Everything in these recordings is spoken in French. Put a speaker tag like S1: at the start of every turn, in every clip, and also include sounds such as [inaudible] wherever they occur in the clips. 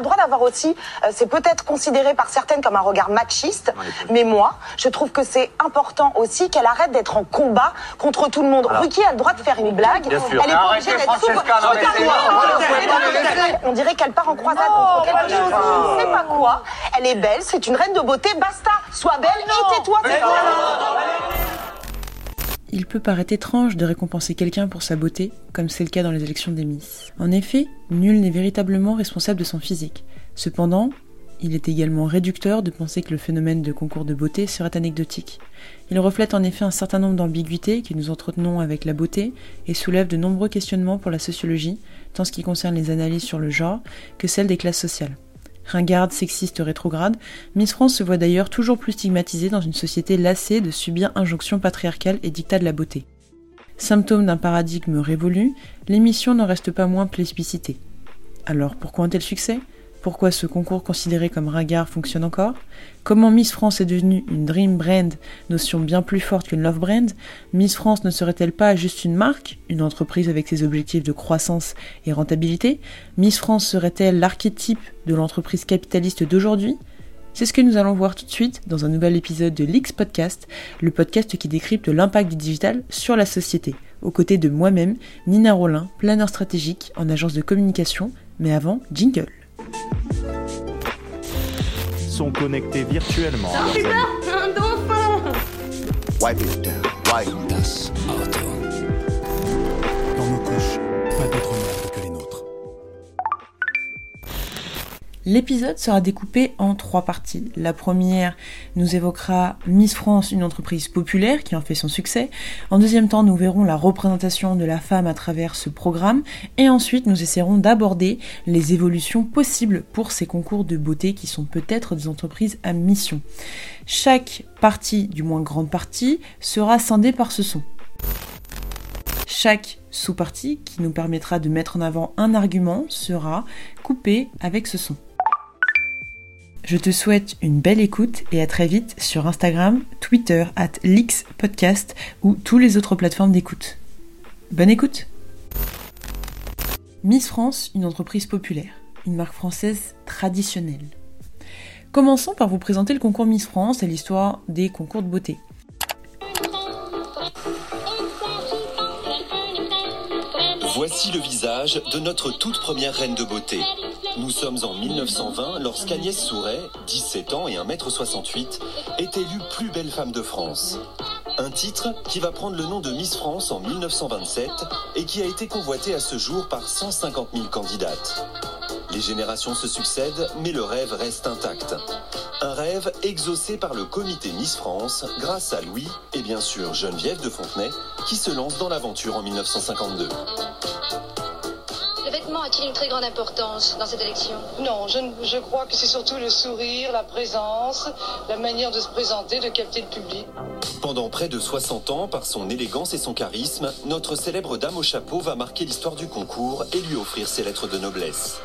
S1: Le droit d'avoir aussi, euh, c'est peut-être considéré par certaines comme un regard machiste, mais moi, je trouve que c'est important aussi qu'elle arrête d'être en combat contre tout le monde. Ruquier a le droit de faire une blague.
S2: Bien sûr.
S1: Elle est pas obligée d'être sous. On dirait qu'elle part en croisade contre quelque chose. Je ne sais pas quoi. Elle est belle, c'est une reine de beauté. Basta. Sois belle et tais-toi.
S3: Il peut paraître étrange de récompenser quelqu'un pour sa beauté, comme c'est le cas dans les élections des Miss. En effet, nul n'est véritablement responsable de son physique. Cependant, il est également réducteur de penser que le phénomène de concours de beauté serait anecdotique. Il reflète en effet un certain nombre d'ambiguïtés que nous entretenons avec la beauté et soulève de nombreux questionnements pour la sociologie, tant ce qui concerne les analyses sur le genre que celles des classes sociales. Ringarde, sexiste, rétrograde, Miss France se voit d'ailleurs toujours plus stigmatisée dans une société lassée de subir injonctions patriarcales et dictats de la beauté. Symptôme d'un paradigme révolu, l'émission n'en reste pas moins plébiscitée. Alors pourquoi un tel succès? Pourquoi ce concours considéré comme ringard fonctionne encore? Comment Miss France est devenue une dream brand, notion bien plus forte qu'une love brand? Miss France ne serait-elle pas juste une marque, une entreprise avec ses objectifs de croissance et rentabilité? Miss France serait-elle l'archétype de l'entreprise capitaliste d'aujourd'hui? C'est ce que nous allons voir tout de suite dans un nouvel épisode de l'X Podcast, le podcast qui décrypte l'impact du digital sur la société, aux côtés de moi-même, Nina Rollin, planeur stratégique en agence de communication, mais avant, jingle
S4: sont connectés virtuellement.
S5: Un dauphin
S6: Wipe it. Wipe das
S3: L'épisode sera découpé en trois parties. La première nous évoquera Miss France, une entreprise populaire qui en fait son succès. En deuxième temps, nous verrons la représentation de la femme à travers ce programme. Et ensuite, nous essaierons d'aborder les évolutions possibles pour ces concours de beauté qui sont peut-être des entreprises à mission. Chaque partie, du moins grande partie, sera scindée par ce son. Chaque sous-partie, qui nous permettra de mettre en avant un argument, sera coupée avec ce son. Je te souhaite une belle écoute et à très vite sur Instagram, Twitter, at Podcast ou toutes les autres plateformes d'écoute. Bonne écoute Miss France, une entreprise populaire, une marque française traditionnelle. Commençons par vous présenter le concours Miss France et l'histoire des concours de beauté.
S7: Voici le visage de notre toute première reine de beauté. Nous sommes en 1920 lorsqu'Agnès Souret, 17 ans et 1m68, est élue plus belle femme de France. Un titre qui va prendre le nom de Miss France en 1927 et qui a été convoité à ce jour par 150 000 candidates. Les générations se succèdent, mais le rêve reste intact. Un rêve exaucé par le comité Miss France grâce à Louis et bien sûr Geneviève de Fontenay qui se lance dans l'aventure en 1952
S8: a-t-il une très grande importance dans cette élection
S9: Non, je, je crois que c'est surtout le sourire, la présence, la manière de se présenter, de capter le public.
S7: Pendant près de 60 ans, par son élégance et son charisme, notre célèbre dame au chapeau va marquer l'histoire du concours et lui offrir ses lettres de noblesse.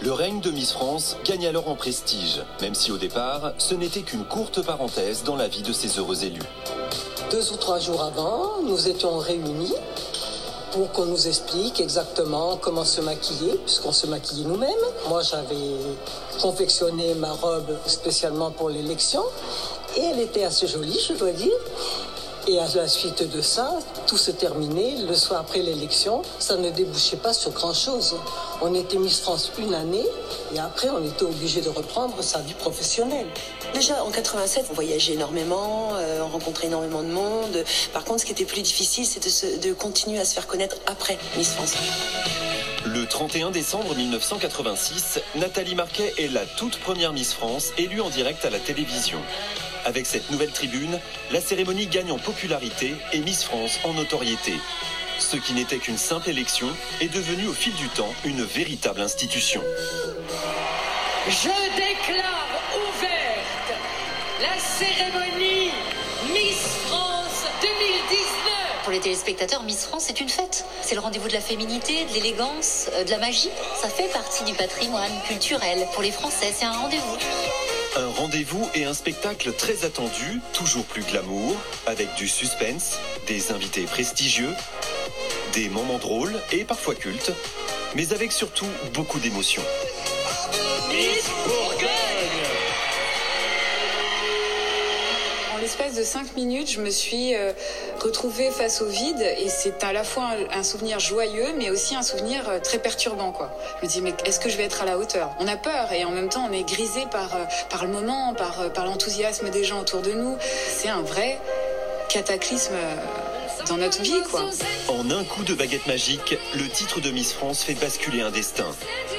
S7: Le règne de Miss France gagne alors en prestige, même si au départ, ce n'était qu'une courte parenthèse dans la vie de ces heureux élus.
S9: Deux ou trois jours avant, nous étions réunis pour qu'on nous explique exactement comment se maquiller, puisqu'on se maquillait nous-mêmes. Moi, j'avais confectionné ma robe spécialement pour l'élection, et elle était assez jolie, je dois dire. Et à la suite de ça, tout se terminait. Le soir après l'élection, ça ne débouchait pas sur grand-chose. On était Miss France une année et après, on était obligé de reprendre sa vie professionnelle.
S10: Déjà, en 87, on voyageait énormément, euh, on rencontrait énormément de monde. Par contre, ce qui était plus difficile, c'était de, de continuer à se faire connaître après Miss France.
S7: Le 31 décembre 1986, Nathalie Marquet est la toute première Miss France élue en direct à la télévision. Avec cette nouvelle tribune, la cérémonie gagne en popularité et Miss France en notoriété. Ce qui n'était qu'une simple élection est devenu au fil du temps une véritable institution.
S9: Je déclare ouverte la cérémonie Miss France 2019.
S8: Pour les téléspectateurs, Miss France, c'est une fête. C'est le rendez-vous de la féminité, de l'élégance, euh, de la magie. Ça fait partie du patrimoine culturel. Pour les Français, c'est un rendez-vous.
S7: Un rendez-vous et un spectacle très attendu, toujours plus glamour, avec du suspense, des invités prestigieux, des moments drôles et parfois cultes, mais avec surtout beaucoup d'émotions.
S11: L'espace de 5 minutes, je me suis euh, retrouvée face au vide et c'est à la fois un, souvenir joyeux mais aussi un souvenir euh, très perturbant quoi. Je me dis mais est-ce que je vais être à la hauteur? On a peur et en même temps on est grisé par, euh, par le moment, par, par l'enthousiasme des gens autour de nous. C'est un vrai cataclysme dans notre vie quoi.
S7: En un coup de baguette magique, le titre de Miss France fait basculer un destin.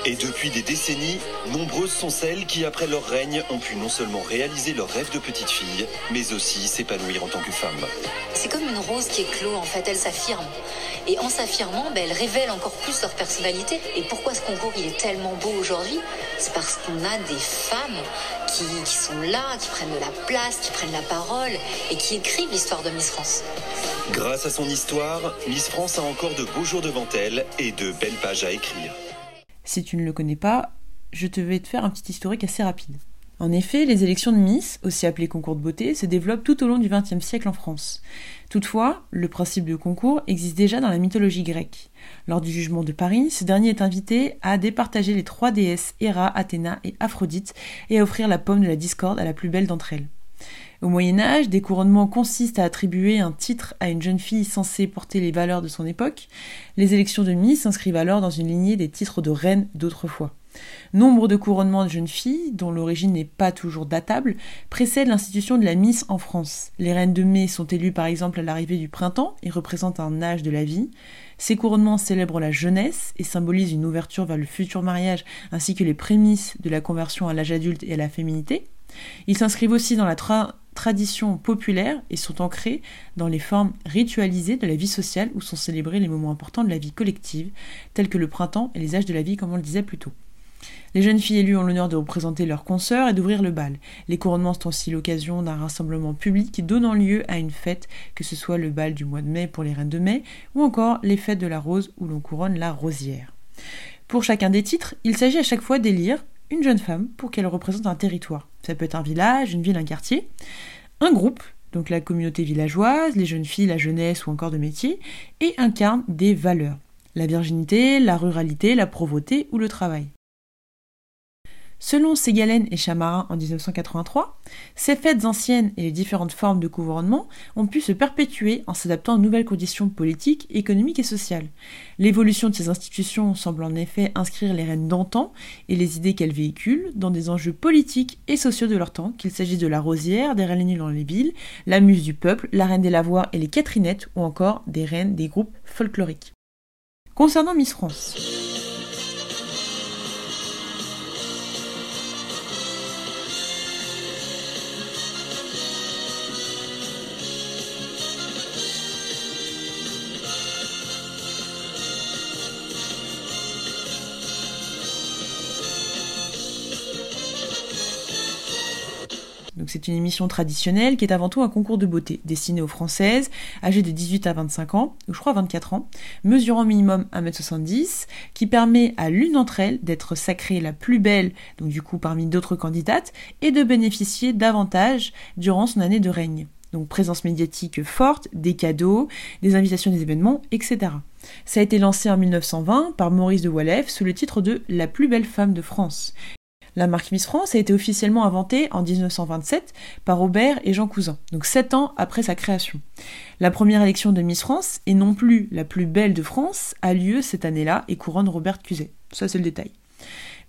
S7: Et depuis des décennies, nombreuses sont celles qui, après leur règne, ont pu non seulement réaliser leur rêve de petite fille, mais aussi s'épanouir en tant que femme.
S8: C'est comme une rose qui éclot, en fait, elle s'affirme. Et en s'affirmant, ben, elle révèle encore plus leur personnalité. Et pourquoi ce concours il est tellement beau aujourd'hui? C'est parce qu'on a des femmes qui, qui sont là, qui prennent de la place, qui prennent la parole et qui écrivent l'histoire de Miss France.
S7: Grâce à son histoire, Miss France a encore de beaux jours devant elle et de belles pages à écrire.
S3: Si tu ne le connais pas, je te vais te faire un petit historique assez rapide. En effet, les élections de Miss, aussi appelées concours de beauté, se développent tout au long du XXe siècle en France. Toutefois, le principe de concours existe déjà dans la mythologie grecque. Lors du jugement de Paris, ce dernier est invité à départager les trois déesses Héra, Athéna et Aphrodite et à offrir la pomme de la discorde à la plus belle d'entre elles. Au Moyen Âge, des couronnements consistent à attribuer un titre à une jeune fille censée porter les valeurs de son époque. Les élections de Miss s'inscrivent alors dans une lignée des titres de reine d'autrefois. Nombre de couronnements de jeunes filles, dont l'origine n'est pas toujours datable, précèdent l'institution de la Miss en France. Les reines de mai sont élues par exemple à l'arrivée du printemps et représentent un âge de la vie. Ces couronnements célèbrent la jeunesse et symbolisent une ouverture vers le futur mariage ainsi que les prémices de la conversion à l'âge adulte et à la féminité. Ils s'inscrivent aussi dans la tra traditions populaires et sont ancrés dans les formes ritualisées de la vie sociale où sont célébrés les moments importants de la vie collective, tels que le printemps et les âges de la vie comme on le disait plus tôt. Les jeunes filles élues ont l'honneur de représenter leurs consoeurs et d'ouvrir le bal. Les couronnements sont aussi l'occasion d'un rassemblement public donnant lieu à une fête, que ce soit le bal du mois de mai pour les reines de mai, ou encore les fêtes de la rose où l'on couronne la rosière. Pour chacun des titres, il s'agit à chaque fois d'élire une jeune femme pour qu'elle représente un territoire. Ça peut être un village, une ville, un quartier, un groupe, donc la communauté villageoise, les jeunes filles, la jeunesse ou encore de métier, et incarne des valeurs. La virginité, la ruralité, la pauvreté ou le travail. Selon Ségalen et Chamarin en 1983, ces fêtes anciennes et les différentes formes de couronnement ont pu se perpétuer en s'adaptant aux nouvelles conditions politiques, économiques et sociales. L'évolution de ces institutions semble en effet inscrire les reines d'antan et les idées qu'elles véhiculent dans des enjeux politiques et sociaux de leur temps, qu'il s'agisse de la rosière, des reines dans les villes, la muse du peuple, la reine des lavoirs et les Catherinettes, ou encore des reines des groupes folkloriques. Concernant Miss France, c'est une émission traditionnelle qui est avant tout un concours de beauté destiné aux Françaises âgées de 18 à 25 ans, ou je crois 24 ans, mesurant minimum 1m70, qui permet à l'une d'entre elles d'être sacrée la plus belle, donc du coup parmi d'autres candidates, et de bénéficier davantage durant son année de règne. Donc présence médiatique forte, des cadeaux, des invitations des événements, etc. Ça a été lancé en 1920 par Maurice de Walef sous le titre de La plus belle femme de France. La marque Miss France a été officiellement inventée en 1927 par Aubert et Jean Cousin, donc sept ans après sa création. La première élection de Miss France, et non plus la plus belle de France, a lieu cette année-là et couronne Robert Cuset. Ça c'est le détail.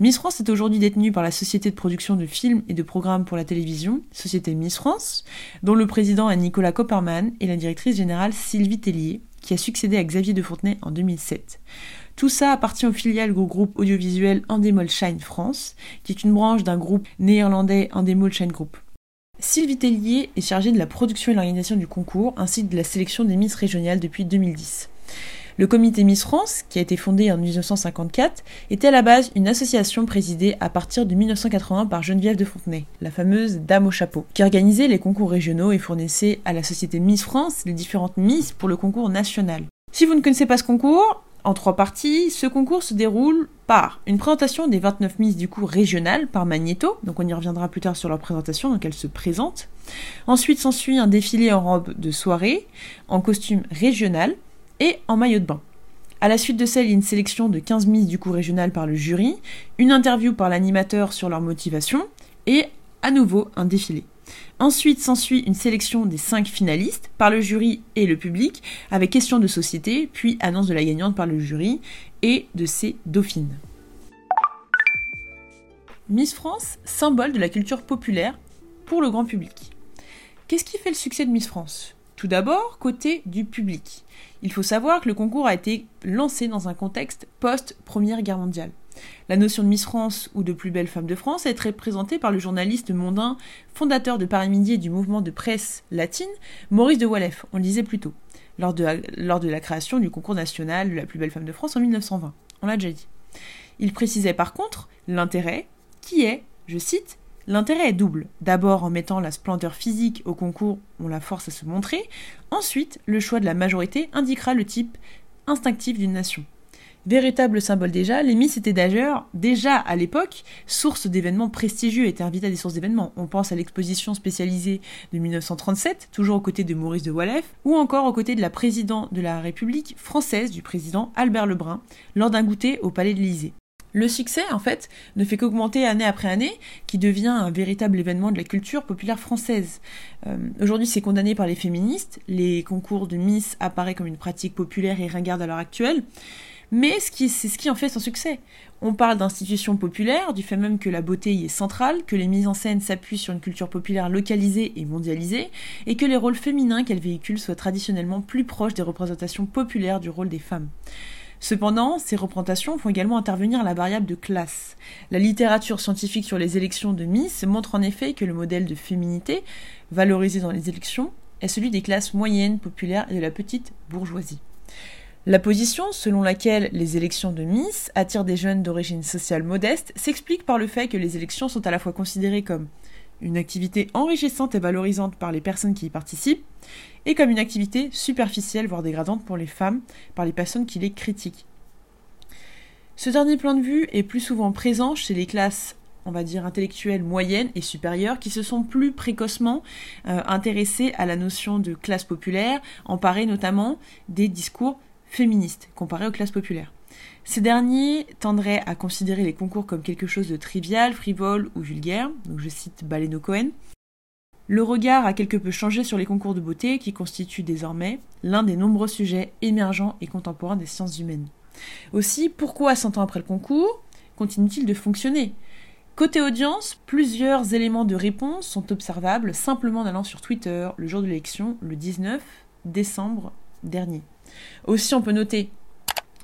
S3: Miss France est aujourd'hui détenue par la société de production de films et de programmes pour la télévision, Société Miss France, dont le président est Nicolas Copperman et la directrice générale Sylvie Tellier, qui a succédé à Xavier de Fontenay en 2007. Tout ça appartient au filiale du groupe audiovisuel Endemol Shine France, qui est une branche d'un groupe néerlandais Endemol Shine Group. Sylvie Tellier est chargée de la production et l'organisation du concours, ainsi que de la sélection des Miss régionales depuis 2010. Le comité Miss France, qui a été fondé en 1954, était à la base une association présidée à partir de 1980 par Geneviève de Fontenay, la fameuse Dame au chapeau, qui organisait les concours régionaux et fournissait à la société Miss France les différentes Miss pour le concours national. Si vous ne connaissez pas ce concours, en trois parties, ce concours se déroule par une présentation des 29 Miss du coup régional par Magneto, donc on y reviendra plus tard sur leur présentation, donc elles se présentent. Ensuite s'ensuit un défilé en robe de soirée, en costume régional et en maillot de bain. À la suite de celle, il une sélection de 15 mises du coup régional par le jury, une interview par l'animateur sur leur motivation, et à nouveau un défilé. Ensuite s'ensuit une sélection des 5 finalistes par le jury et le public, avec questions de société, puis annonce de la gagnante par le jury et de ses dauphines. Miss France, symbole de la culture populaire pour le grand public. Qu'est-ce qui fait le succès de Miss France? Tout d'abord, côté du public. Il faut savoir que le concours a été lancé dans un contexte post-Première Guerre mondiale. La notion de Miss France ou de plus belle femme de France est représentée par le journaliste mondain, fondateur de Paris Midi et du mouvement de presse latine, Maurice de Wallef, on le disait plus tôt, lors de, lors de la création du concours national de la plus belle femme de France en 1920. On l'a déjà dit. Il précisait par contre l'intérêt qui est, je cite, L'intérêt est double. D'abord en mettant la splendeur physique au concours, on la force à se montrer. Ensuite, le choix de la majorité indiquera le type instinctif d'une nation. Véritable symbole déjà, les Miss étaient d'ailleurs, déjà à l'époque, source d'événements prestigieux, étaient invitées à des sources d'événements. On pense à l'exposition spécialisée de 1937, toujours aux côtés de Maurice de Wallef, ou encore aux côtés de la présidente de la République française, du président Albert Lebrun, lors d'un goûter au Palais de l'Élysée. Le succès, en fait, ne fait qu'augmenter année après année, qui devient un véritable événement de la culture populaire française. Euh, aujourd'hui, c'est condamné par les féministes. Les concours de Miss apparaissent comme une pratique populaire et ringarde à l'heure actuelle. Mais c'est ce qui en fait son succès. On parle d'institutions populaires, du fait même que la beauté y est centrale, que les mises en scène s'appuient sur une culture populaire localisée et mondialisée, et que les rôles féminins qu'elles véhiculent soient traditionnellement plus proches des représentations populaires du rôle des femmes. Cependant, ces représentations font également intervenir la variable de classe. La littérature scientifique sur les élections de Miss montre en effet que le modèle de féminité, valorisé dans les élections, est celui des classes moyennes, populaires et de la petite bourgeoisie. La position selon laquelle les élections de Miss attirent des jeunes d'origine sociale modeste s'explique par le fait que les élections sont à la fois considérées comme une activité enrichissante et valorisante par les personnes qui y participent, et comme une activité superficielle, voire dégradante pour les femmes, par les personnes qui les critiquent. Ce dernier point de vue est plus souvent présent chez les classes, on va dire, intellectuelles moyennes et supérieures, qui se sont plus précocement euh, intéressées à la notion de classe populaire, emparées notamment des discours féministes, comparés aux classes populaires. Ces derniers tendraient à considérer les concours comme quelque chose de trivial, frivole ou vulgaire, donc je cite Baleno Cohen. Le regard a quelque peu changé sur les concours de beauté qui constituent désormais l'un des nombreux sujets émergents et contemporains des sciences humaines. Aussi, pourquoi 100 ans après le concours continue-t-il de fonctionner? Côté audience, plusieurs éléments de réponse sont observables simplement en allant sur Twitter le jour de l'élection, le 19 décembre dernier. Aussi, on peut noter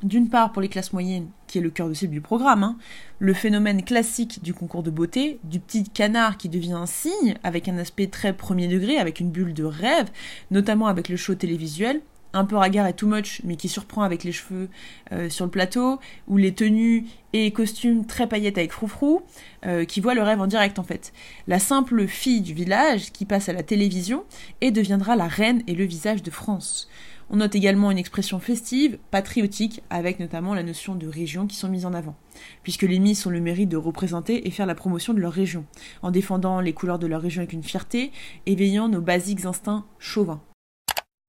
S3: d'une part pour les classes moyennes, qui est le cœur de cible du programme, hein, le phénomène classique du concours de beauté, du petit canard qui devient un cygne, avec un aspect très premier degré, avec une bulle de rêve, notamment avec le show télévisuel, un peu ragard et too much, mais qui surprend avec les cheveux euh, sur le plateau, ou les tenues et costumes très paillettes avec froufrou, euh, qui voit le rêve en direct en fait. La simple fille du village qui passe à la télévision et deviendra la reine et le visage de France. On note également une expression festive, patriotique, avec notamment la notion de région qui sont mises en avant, puisque les Miss ont le mérite de représenter et faire la promotion de leur région, en défendant les couleurs de leur région avec une fierté, éveillant nos basiques instincts chauvins.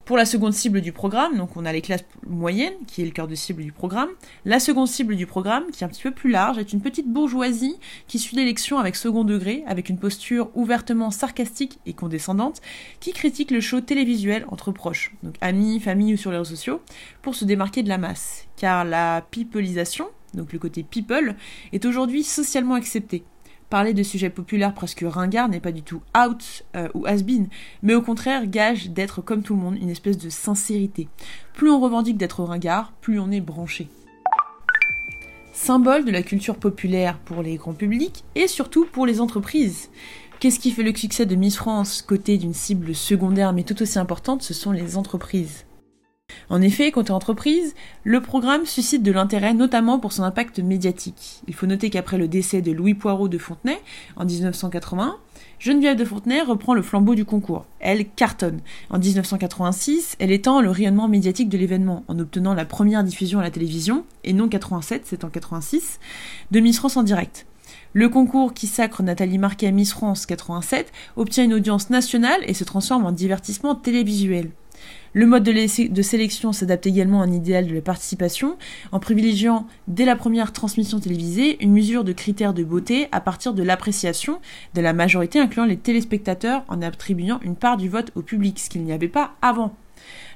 S3: Pour la seconde cible du programme, donc on a les classes moyennes, qui est le cœur de cible du programme. La seconde cible du programme, qui est un petit peu plus large, est une petite bourgeoisie qui suit l'élection avec second degré, avec une posture ouvertement sarcastique et condescendante, qui critique le show télévisuel entre proches, donc amis, famille ou sur les réseaux sociaux, pour se démarquer de la masse. Car la peopleisation, donc le côté people, est aujourd'hui socialement acceptée parler de sujets populaires presque ringards n'est pas du tout out euh, ou has-been, mais au contraire gage d'être comme tout le monde, une espèce de sincérité. Plus on revendique d'être ringard, plus on est branché. Symbole de la culture populaire pour les grands publics et surtout pour les entreprises. Qu'est-ce qui fait le succès de Miss France côté d'une cible secondaire mais tout aussi importante Ce sont les entreprises. En effet, côté entreprise, le programme suscite de l'intérêt notamment pour son impact médiatique. Il faut noter qu'après le décès de Louis Poirot de Fontenay en 1980, Geneviève de Fontenay reprend le flambeau du concours. Elle cartonne. En 1986, elle étend le rayonnement médiatique de l'événement en obtenant la première diffusion à la télévision, et non 87, c'est en 86, de Miss France en direct. Le concours qui sacre Nathalie Marquet Miss France 87 obtient une audience nationale et se transforme en divertissement télévisuel. Le mode de, sélection s'adapte également à un idéal de la participation, en privilégiant dès la première transmission télévisée une mesure de critères de beauté à partir de l'appréciation de la majorité, incluant les téléspectateurs, en attribuant une part du vote au public, ce qu'il n'y avait pas avant.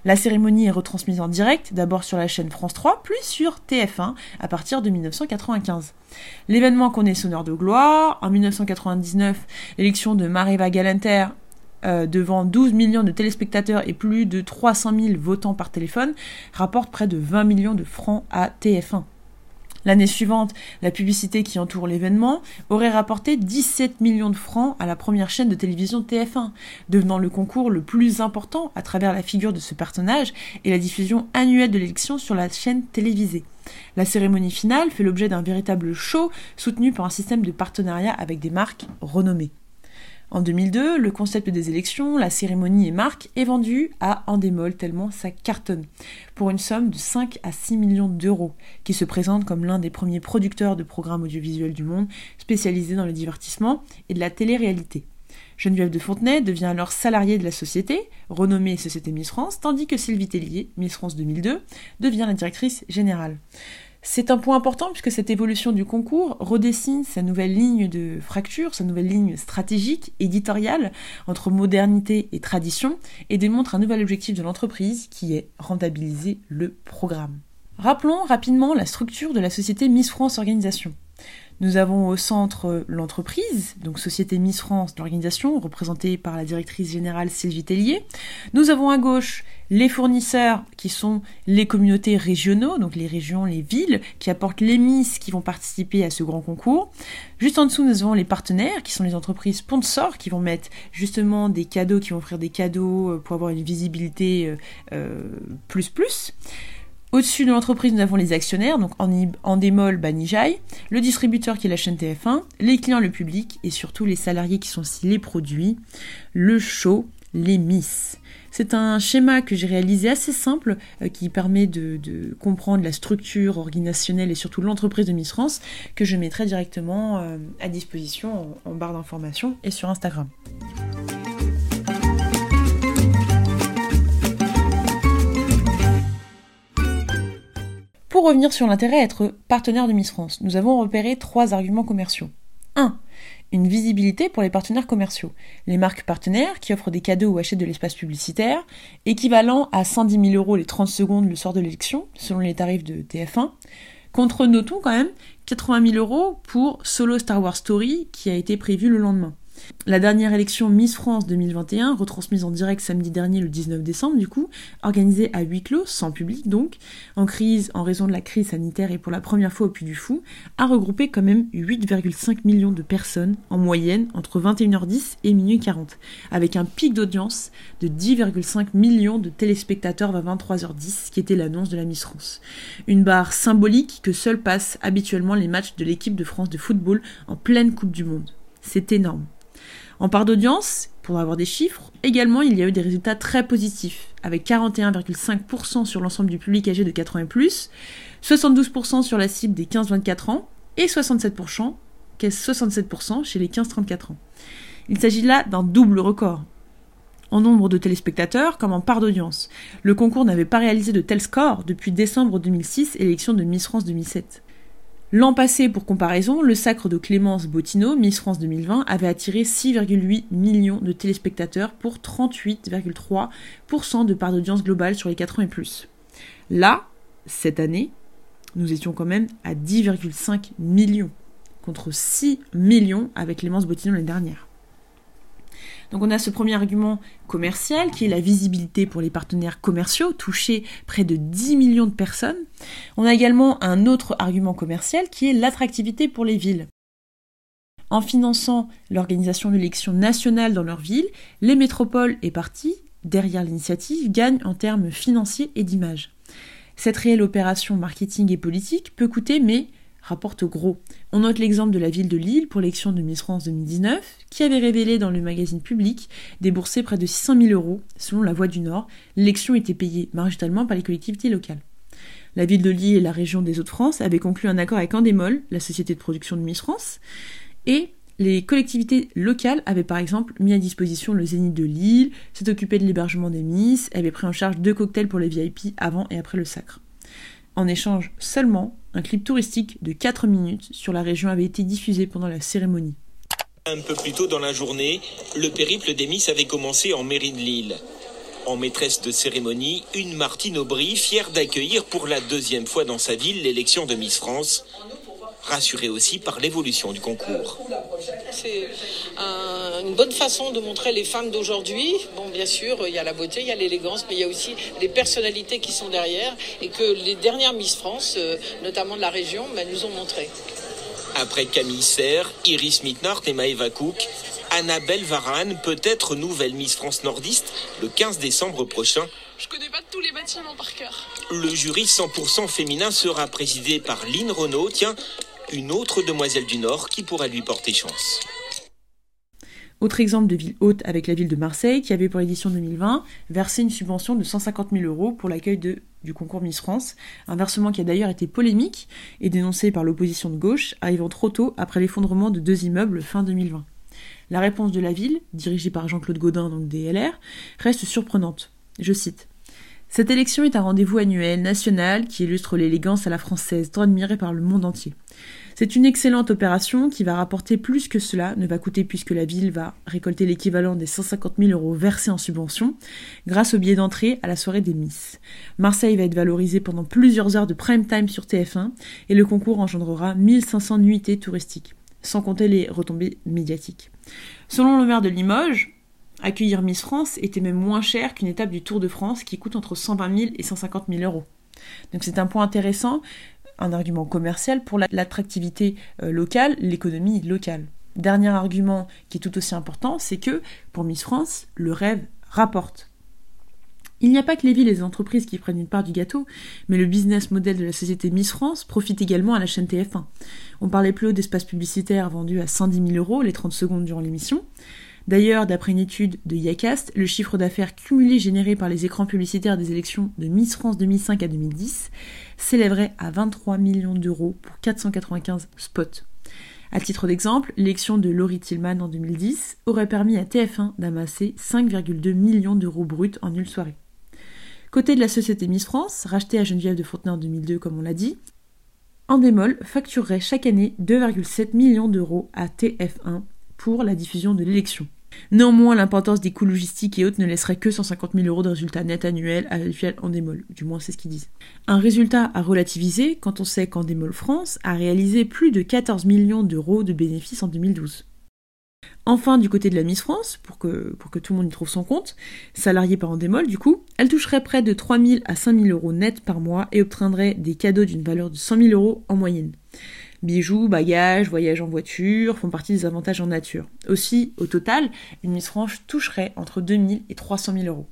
S3: La cérémonie est retransmise en direct, d'abord sur la chaîne France 3, puis sur TF1 à partir de 1995. L'événement connaît son heure de gloire. En 1999, l'élection de Mariva Galanter euh, devant 12 millions de téléspectateurs et plus de 300 000 votants par téléphone, rapporte près de 20 millions de francs à TF1. L'année suivante, la publicité qui entoure l'événement aurait rapporté 17 millions de francs à la première chaîne de télévision TF1, devenant le concours le plus important à travers la figure de ce personnage et la diffusion annuelle de l'élection sur la chaîne télévisée. La cérémonie finale fait l'objet d'un véritable show soutenu par un système de partenariat avec des marques renommées. En 2002, le concept des élections, la cérémonie et marque est vendu à Endemol tellement ça cartonne, pour une somme de 5 à 6 millions d'euros, qui se présente comme l'un des premiers producteurs de programmes audiovisuels du monde, spécialisés dans le divertissement et de la télé-réalité. Geneviève de Fontenay devient alors salariée de la société, renommée Société Miss France, tandis que Sylvie Tellier, Miss France 2002, devient la directrice générale. C'est un point important puisque cette évolution du concours redessine sa nouvelle ligne de fracture, sa nouvelle ligne stratégique, éditoriale, entre modernité et tradition, et démontre un nouvel objectif de l'entreprise qui est rentabiliser le programme. Rappelons rapidement la structure de la société Miss France Organisation. Nous avons au centre l'entreprise, donc Société Miss France, l'organisation, représentée par la directrice générale Sylvie Tellier. Nous avons à gauche les fournisseurs, qui sont les communautés régionaux, donc les régions, les villes, qui apportent les Miss qui vont participer à ce grand concours. Juste en dessous, nous avons les partenaires, qui sont les entreprises sponsors, qui vont mettre justement des cadeaux, qui vont offrir des cadeaux euh, pour avoir une visibilité euh, euh, plus plus. Au-dessus de l'entreprise, nous avons les actionnaires, donc en, en démol, Banijai, le distributeur qui est la chaîne TF1, les clients, le public, et surtout les salariés qui sont aussi les produits, le show, les miss. C'est un schéma que j'ai réalisé assez simple euh, qui permet de, comprendre la structure organisationnelle et surtout l'entreprise de Miss France que je mettrai directement euh, à disposition en barre d'information et sur Instagram. Pour revenir sur l'intérêt à être partenaire de Miss France, nous avons repéré trois arguments commerciaux. 1. Une visibilité pour les partenaires commerciaux. Les marques partenaires qui offrent des cadeaux ou achètent de l'espace publicitaire, équivalent à 110 000 euros les 30 secondes le soir de l'élection, selon les tarifs de TF1, contre, notons quand même, 80 000 euros pour Solo Star Wars Story qui a été prévu le lendemain. La dernière élection Miss France 2021, retransmise en direct samedi dernier le 19 décembre du coup, organisée à huis clos, sans public donc, en crise en raison de la crise sanitaire et pour la première fois au Puy du Fou, a regroupé quand même 8,5 millions de personnes en moyenne entre 21h10 et minuit 40, avec un pic d'audience de 10,5 millions de téléspectateurs à 23h10, qui était l'annonce de la Miss France. Une barre symbolique que seuls passent habituellement les matchs de l'équipe de France de football en pleine Coupe du Monde. C'est énorme. En part d'audience, pour avoir des chiffres, également il y a eu des résultats très positifs, avec 41,5% sur l'ensemble du public âgé de 80 et plus, 72% sur la cible des 15-24 ans et 67%, 67% chez les 15-34 ans. Il s'agit là d'un double record en nombre de téléspectateurs comme en part d'audience. Le concours n'avait pas réalisé de tels scores depuis décembre 2006 et l'élection de Miss France 2007. L'an passé, pour comparaison, le sacre de Clémence Bottineau, Miss France 2020, avait attiré 6,8 millions de téléspectateurs pour 38,3% de part d'audience globale sur les 4 ans et plus. Là, cette année, nous étions quand même à 10,5 millions, contre 6 millions avec Clémence Bottineau l'année dernière. Donc on a ce premier argument commercial qui est la visibilité pour les partenaires commerciaux, toucher près de 10 millions de personnes. On a également un autre argument commercial qui est l'attractivité pour les villes. En finançant l'organisation d'élections nationales dans leur ville, les métropoles et partis, derrière l'initiative, gagnent en termes financiers et d'image. Cette réelle opération marketing et politique peut coûter, mais rapporte gros. On note l'exemple de la ville de Lille pour l'élection de Miss France 2019, qui avait révélé dans le magazine public débourser près de 600 000 euros, selon la Voix du Nord. L'élection était payée marginalement par les collectivités locales. La ville de Lille et la région des Hauts-de-France avaient conclu un accord avec Endemol, la société de production de Miss France, et Les collectivités locales avaient par exemple mis à disposition le Zénith de Lille, s'est occupé de l'hébergement des Miss, avaient pris en charge deux cocktails pour les VIP avant et après le sacre. En échange seulement, un clip touristique de 4 minutes sur la région avait été diffusé pendant la cérémonie.
S2: Un peu plus tôt dans la journée, le périple des Miss avait commencé en mairie de Lille. En maîtresse de cérémonie, une Martine Aubry, fière d'accueillir pour la deuxième fois dans sa ville l'élection de Miss France, rassurée aussi par l'évolution du concours.
S12: C'est une bonne façon de montrer les femmes d'aujourd'hui. Bon, bien sûr, il y a la beauté, il y a l'élégance, mais il y a aussi les personnalités qui sont derrière et que les dernières Miss France, euh, notamment de la région, bah, nous ont montré.
S2: Après Camille Serre, Iris Mitnart et Maëva Cook, Annabelle Varane peut être nouvelle Miss France nordiste le 15 décembre prochain.
S13: Je connais pas tous les bâtiments par cœur.
S2: Le jury 100% féminin sera présidé par Lynn Renault, tiens, une autre demoiselle du Nord qui pourrait lui porter chance.
S3: Autre exemple de ville haute avec la ville de Marseille qui avait pour l'édition 2020 versé une subvention de 150 000 euros pour l'accueil du concours Miss France, un versement qui a d'ailleurs été polémique et dénoncé par l'opposition de gauche, arrivant trop tôt après l'effondrement de deux immeubles fin 2020. La réponse de la ville, dirigée par Jean-Claude Gaudin, donc DLR, reste surprenante. Je cite. Cette élection est un rendez-vous annuel national qui illustre l'élégance à la française, tant admirée par le monde entier. C'est une excellente opération qui va rapporter plus que cela, ne va coûter puisque la ville va récolter l'équivalent des 150 000 euros versés en subvention grâce au billet d'entrée à la soirée des Miss. Marseille va être valorisé pendant plusieurs heures de prime time sur TF1 et le concours engendrera 1500 nuitées touristiques, sans compter les retombées médiatiques. Selon le maire de Limoges, accueillir Miss France était même moins cher qu'une étape du Tour de France qui coûte entre 120 000 et 150 000 euros. Donc c'est un point intéressant un argument commercial pour l'attractivité euh, locale, l'économie locale. Dernier argument qui est tout aussi important, c'est que pour Miss France, le rêve rapporte. Il n'y a pas que les villes et les entreprises qui prennent une part du gâteau, mais le business model de la société Miss France profite également à la chaîne TF1. On parlait plus haut d'espaces publicitaires vendus à 110 000 euros les 30 secondes durant l'émission. D'ailleurs, d'après une étude de Yacast, le chiffre d'affaires cumulé généré par les écrans publicitaires des élections de Miss France 2005 à 2010 s'élèverait à 23 millions d'euros pour 495 spots. À titre d'exemple, l'élection de Laurie Tillman en 2010 aurait permis à TF1 d'amasser 5,2 millions d'euros bruts en une soirée. Côté de la société Miss France, rachetée à Geneviève de Fontenay en 2002 comme on l'a dit, Endemol facturerait chaque année 2,7 millions d'euros à TF1 pour la diffusion de l'élection. Néanmoins, l'importance des coûts logistiques et autres ne laisserait que 150 000 euros de résultat net annuel à l'échelle en démol. Du moins, c'est ce qu'ils disent. Un résultat à relativiser quand on sait qu'Endemol France a réalisé plus de 14 millions d'euros de bénéfices en 2012. Enfin, du côté de la Miss France, pour que, pour que tout le monde y trouve son compte, salariée par Endemol du coup, elle toucherait près de 3 000 à 5 000 euros net par mois et obtiendrait des cadeaux d'une valeur de 100 000 euros en moyenne. Bijoux, bagages, voyages en voiture font partie des avantages en nature. Aussi, au total, une Miss France toucherait entre 2000 et 300 000 euros.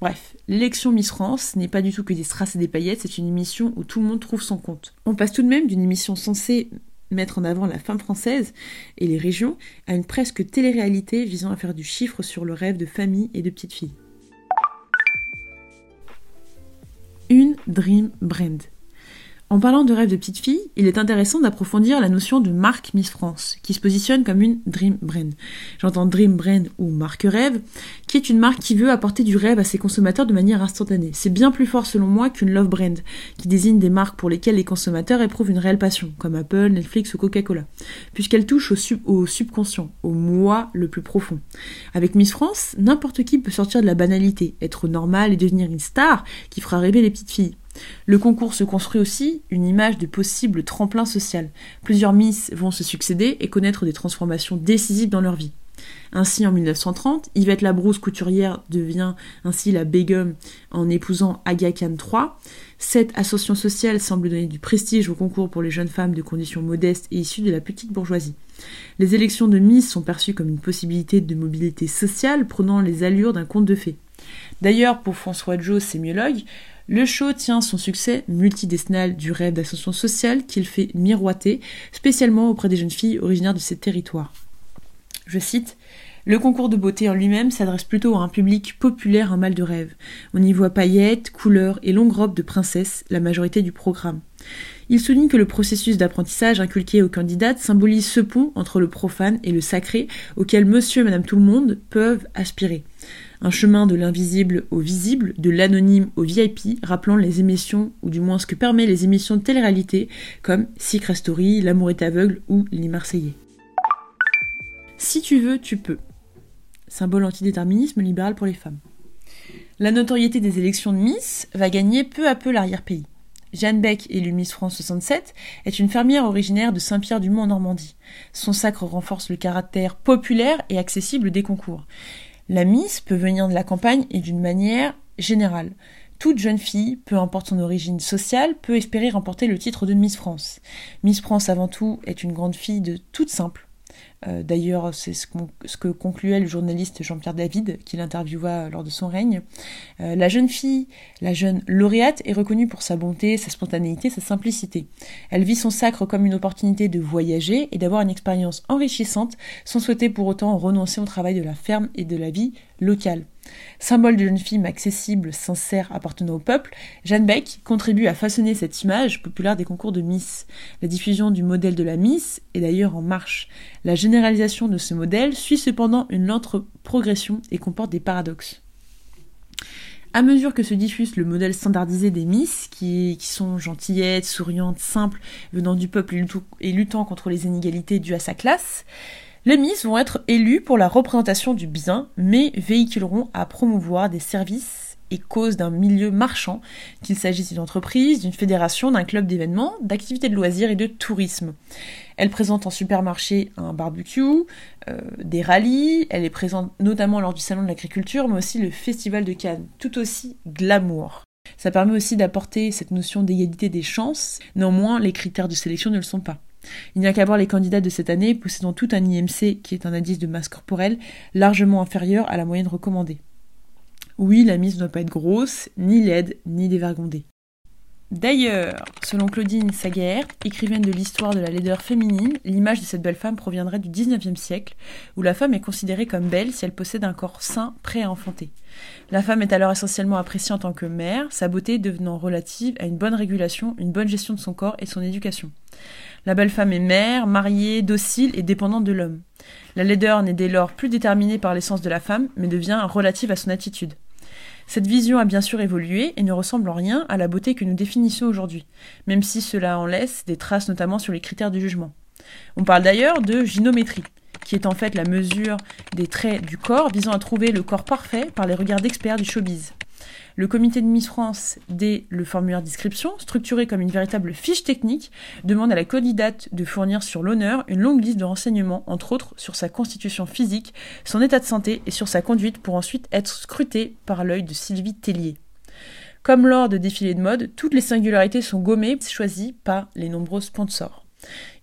S3: Bref, l'élection Miss France n'est pas du tout que des strass et des paillettes, c'est une émission où tout le monde trouve son compte. On passe tout de même d'une émission censée mettre en avant la femme française et les régions à une presque télé-réalité visant à faire du chiffre sur le rêve de famille et de petite fille. Une Dream Brand. En parlant de rêve de petite fille, il est intéressant d'approfondir la notion de marque Miss France, qui se positionne comme une dream brand. J'entends dream brand ou marque rêve, qui est une marque qui veut apporter du rêve à ses consommateurs de manière instantanée. C'est bien plus fort selon moi qu'une love brand, qui désigne des marques pour lesquelles les consommateurs éprouvent une réelle passion, comme Apple, Netflix ou Coca-Cola, puisqu'elle touche au, au subconscient, au moi le plus profond. Avec Miss France, n'importe qui peut sortir de la banalité, être normal et devenir une star qui fera rêver les petites filles. Le concours se construit aussi une image de possible tremplin social. Plusieurs Miss vont se succéder et connaître des transformations décisives dans leur vie. Ainsi, en 1930, Yvette Labrousse couturière devient ainsi la Begum en épousant Aga Khan III. Cette association sociale semble donner du prestige au concours pour les jeunes femmes de conditions modestes et issues de la petite bourgeoisie. Les élections de Miss sont perçues comme une possibilité de mobilité sociale prenant les allures d'un conte de fées. D'ailleurs, pour François Joe, sémiologue, le show tient son succès multidécennal du rêve d'ascension sociale qu'il fait miroiter, spécialement auprès des jeunes filles originaires de ces territoires. Je cite le concours de beauté en lui-même s'adresse plutôt à un public populaire en mal de rêve. On y voit paillettes, couleurs et longues robes de princesse, la majorité du programme. Il souligne que le processus d'apprentissage inculqué aux candidates symbolise ce pont entre le profane et le sacré auquel monsieur et madame tout le monde peuvent aspirer. Un chemin de l'invisible au visible, de l'anonyme au VIP, rappelant les émissions, ou du moins ce que permet les émissions de télé-réalité, comme Secret Story, L'amour est aveugle ou Les Marseillais. Si tu veux, tu peux. Symbole antidéterminisme libéral pour les femmes. La notoriété des élections de Miss va gagner peu à peu l'arrière-pays. Jeanne Beck, élue Miss France 67, est une fermière originaire de Saint-Pierre-du-Mont en Normandie. Son sacre renforce le caractère populaire et accessible des concours. La Miss peut venir de la campagne et d'une manière générale. Toute jeune fille, peu importe son origine sociale, peut espérer remporter le titre de Miss France. Miss France avant tout est une grande fille de toute simple, d'ailleurs, c'est ce, que concluait le journaliste Jean-Pierre David, qui l'interviewa lors de son règne. Euh, la jeune fille, la jeune lauréate, est reconnue pour sa bonté, sa spontanéité, sa simplicité. Elle vit son sacre comme une opportunité de voyager et d'avoir une expérience enrichissante, sans souhaiter pour autant renoncer au travail de la ferme et de la vie locale. Symbole d'une fille accessible, sincère, appartenant au peuple, Jeanne Beck contribue à façonner cette image populaire des concours de Miss. La diffusion du modèle de la Miss est d'ailleurs en marche. La généralisation de ce modèle suit cependant une lente progression et comporte des paradoxes. À mesure que se diffuse le modèle standardisé des Miss, qui, sont gentillettes, souriantes, simples, venant du peuple et luttant contre les inégalités dues à sa classe, les Miss vont être élus pour la représentation du bien, mais véhiculeront à promouvoir des services et causes d'un milieu marchand, qu'il s'agisse d'une entreprise, d'une fédération, d'un club d'événements, d'activités de loisirs et de tourisme. Elle présente en supermarché un barbecue, euh, des rallyes, elle est présente notamment lors du Salon de l'agriculture, mais aussi le Festival de Cannes, tout aussi glamour. Ça permet aussi d'apporter cette notion d'égalité des chances, néanmoins les critères de sélection ne le sont pas. Il n'y a qu'à voir les candidats de cette année possédant tout un IMC, qui est un indice de masse corporelle, largement inférieur à la moyenne recommandée. Oui, la mise ne doit pas être grosse, ni laide, ni dévergondée. D'ailleurs, selon Claudine Saguer, écrivaine de l'histoire de la laideur féminine, l'image de cette belle femme proviendrait du XIXe siècle, où la femme est considérée comme belle si elle possède un corps sain, prêt à enfanter. La femme est alors essentiellement appréciée en tant que mère, sa beauté devenant relative à une bonne régulation, une bonne gestion de son corps et son éducation. La belle femme est mère, mariée, docile et dépendante de l'homme. La laideur n'est dès lors plus déterminée par l'essence de la femme, mais devient relative à son attitude. Cette vision a bien sûr évolué et ne ressemble en rien à la beauté que nous définissons aujourd'hui, même si cela en laisse des traces notamment sur les critères du jugement. On parle d'ailleurs de gynométrie, qui est en fait la mesure des traits du corps visant à trouver le corps parfait par les regards d'experts du showbiz. Le comité de Miss France, dès le formulaire d'inscription, structuré comme une véritable fiche technique, demande à la candidate de fournir sur l'honneur une longue liste de renseignements, entre autres sur sa constitution physique, son état de santé et sur sa conduite pour ensuite être scrutée par l'œil de Sylvie Tellier. Comme lors de défilés de mode, toutes les singularités sont gommées, choisies par les nombreux sponsors.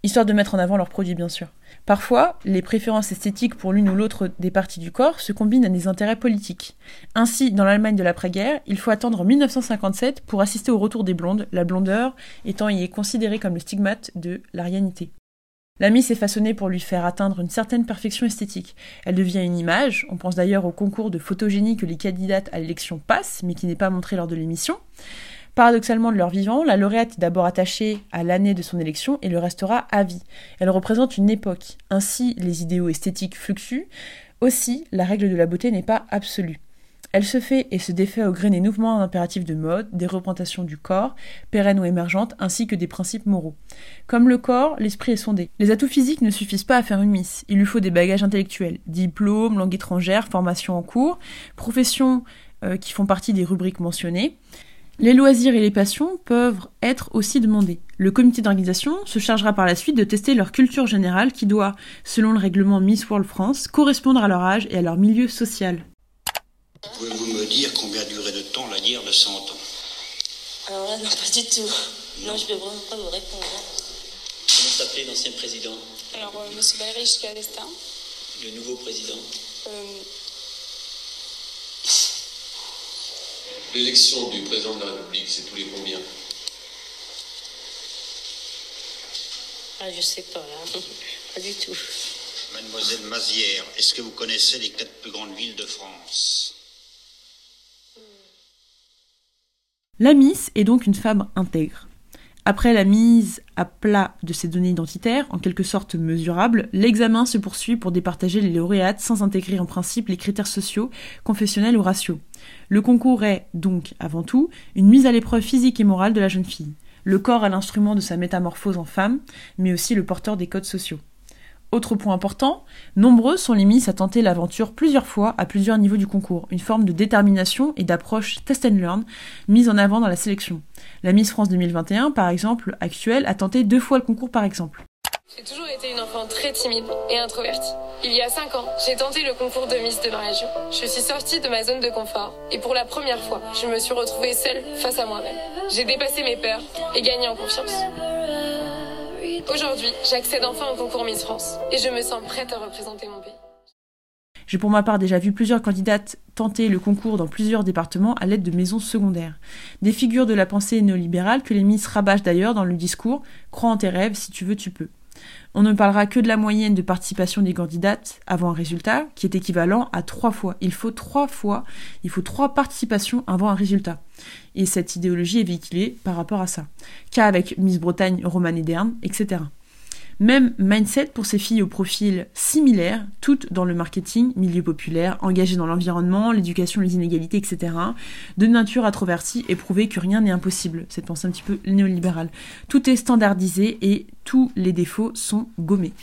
S3: Histoire de mettre en avant leurs produits, bien sûr. Parfois, les préférences esthétiques pour l'une ou l'autre des parties du corps se combinent à des intérêts politiques. Ainsi, dans l'Allemagne de l'après-guerre, il faut attendre 1957 pour assister au retour des blondes, la blondeur étant y est considérée comme le stigmate de l'arianité. La Miss est façonnée pour lui faire atteindre une certaine perfection esthétique. Elle devient une image, on pense d'ailleurs au concours de photogénie que les candidates à l'élection passent, mais qui n'est pas montré lors de l'émission. Paradoxalement de leur vivant, la lauréate est d'abord attachée à l'année de son élection et le restera à vie. Elle représente une époque. Ainsi, les idéaux esthétiques fluctuent. Aussi, la règle de la beauté n'est pas absolue. Elle se fait et se défait au gré des mouvements impératifs de mode, des représentations du corps, pérennes ou émergentes, ainsi que des principes moraux. Comme le corps, l'esprit est sondé. Les atouts physiques ne suffisent pas à faire une miss. Il lui faut des bagages intellectuels, diplômes, langue étrangère, formation en cours, professions euh, qui font partie des rubriques mentionnées. Les loisirs et les passions peuvent être aussi demandés. Le comité d'organisation se chargera par la suite de tester leur culture générale qui doit, selon le règlement Miss World France, correspondre à leur âge et à leur milieu social.
S14: Pouvez-vous me dire combien durait de temps la guerre de 100 ans
S10: Alors là, non, pas du tout. Non, je ne peux vraiment pas vous répondre.
S14: Comment s'appelait l'ancien président?
S13: Alors, euh, M. Valéry Giscard d'Estaing.
S14: Le nouveau président? Euh,
S15: L'élection du président de la République, c'est tous les combien
S10: Ah, je sais pas, là. [laughs] pas du tout.
S14: Mademoiselle Mazière, est-ce que vous connaissez les quatre plus grandes villes de France?
S3: La Miss est donc une femme intègre. Après la mise à plat de ces données identitaires, en quelque sorte mesurables, l'examen se poursuit pour départager les lauréates sans intégrer en principe les critères sociaux, confessionnels ou raciaux. Le concours est, donc, avant tout, une mise à l'épreuve physique et morale de la jeune fille. Le corps est l'instrument de sa métamorphose en femme, mais aussi le porteur des codes sociaux. Autre point important, nombreux sont les Miss à tenter l'aventure plusieurs fois à plusieurs niveaux du concours, une forme de détermination et d'approche test and learn mise en avant dans la sélection. La Miss France 2021, par exemple, actuelle, a tenté deux fois le concours par exemple.
S16: J'ai toujours été une enfant très timide et introvertie. Il y a cinq ans, j'ai tenté le concours de Miss de ma région. Je suis sortie de ma zone de confort et pour la première fois, je me suis retrouvée seule face à moi-même. J'ai dépassé mes peurs et gagné en confiance. Aujourd'hui, j'accède enfin au concours Miss France et je me sens prête à représenter mon pays.
S3: J'ai pour ma part déjà vu plusieurs candidates tenter le concours dans plusieurs départements à l'aide de maisons secondaires. Des figures de la pensée néolibérale que les Miss rabâchent d'ailleurs dans le discours Crois en tes rêves, si tu veux, tu peux. On ne parlera que de la moyenne de participation des candidates avant un résultat, qui est équivalent à trois fois. Il faut trois fois, il faut trois participations avant un résultat. Et cette idéologie est véhiculée par rapport à ça. Cas avec Miss Bretagne, Romane Dern, etc. Même mindset pour ces filles au profil similaire, toutes dans le marketing, milieu populaire, engagées dans l'environnement, l'éducation, les inégalités, etc. De nature introvertie et prouver que rien n'est impossible. Cette pensée un petit peu néolibérale. Tout est standardisé et tous les défauts sont gommés.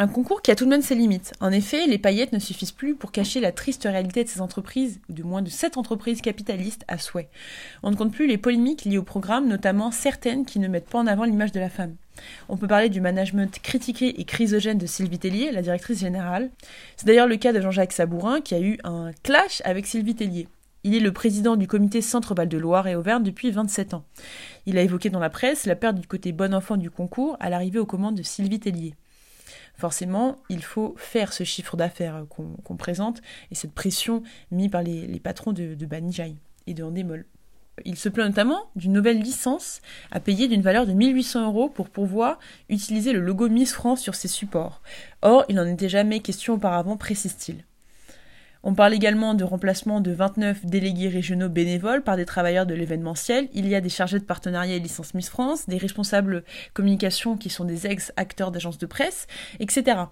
S3: Un concours qui a tout de même ses limites. En effet, les paillettes ne suffisent plus pour cacher la triste réalité de ces entreprises, ou de moins de cette entreprises capitalistes à souhait. On ne compte plus les polémiques liées au programme, notamment certaines qui ne mettent pas en avant l'image de la femme. On peut parler du management critiqué et chrysogène de Sylvie Tellier, la directrice générale. C'est d'ailleurs le cas de Jean-Jacques Sabourin qui a eu un clash avec Sylvie Tellier. Il est le président du comité Centre-Val de Loire et Auvergne depuis 27 ans. Il a évoqué dans la presse la perte du côté bon enfant du concours à l'arrivée aux commandes de Sylvie Tellier forcément, il faut faire ce chiffre d'affaires qu'on présente et cette pression mise par les, patrons de, de Banijay et de Andemol. Il se plaint notamment d'une nouvelle licence à payer d'une valeur de 1800 euros pour pouvoir utiliser le logo Miss France sur ses supports. Or, il n'en était jamais question auparavant, précise-t-il. On parle également de remplacement de 29 délégués régionaux bénévoles par des travailleurs de l'événementiel. Il y a des chargés de partenariat et licence Miss France, des responsables communication qui sont des ex-acteurs d'agences de presse, etc.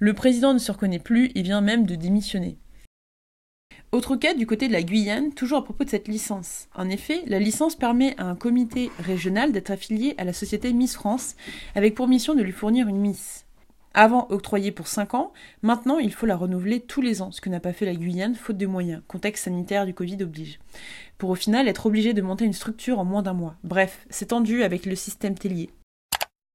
S3: Le président ne se reconnaît plus et vient même de démissionner. Autre cas du côté de la Guyane, toujours à propos de cette licence. En effet, la licence permet à un comité régional d'être affilié à la société Miss France, avec pour mission de lui fournir une Miss avant octroyée pour 5 ans, maintenant il faut la renouveler tous les ans, ce que n'a pas fait la Guyane faute de moyens, contexte sanitaire du Covid oblige. Pour au final être obligé de monter une structure en moins d'un mois. Bref, c'est tendu avec le système Tellier.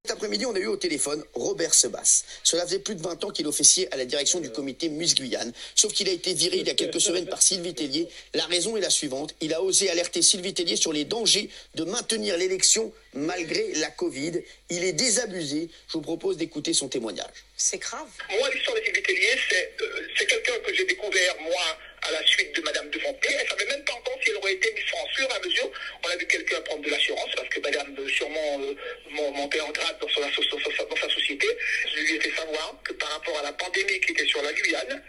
S17: Cet après-midi, on a eu au téléphone Robert Sebas. Cela faisait plus de 20 ans qu'il officiait à la direction du comité Mus Guyane, sauf qu'il a été viré il y a quelques semaines par Sylvie Tellier. La raison est la suivante, il a osé alerter Sylvie Tellier sur les dangers de maintenir l'élection malgré la Covid. Il est désabusé. Je vous propose d'écouter son témoignage.
S18: C'est grave.
S19: Moi, l'histoire de Sylvie Tellier, euh, c'est quelqu'un que j'ai découvert, moi, à la suite de Madame de Fontenay. Elle savait même pas encore si elle aurait été mise en fur et à mesure. On a vu quelqu'un prendre de l'assurance parce que Madame euh, sûrement euh, montait en grade dans, sa société. Je lui ai fait savoir que par rapport à la pandémie qui était sur la Guyane,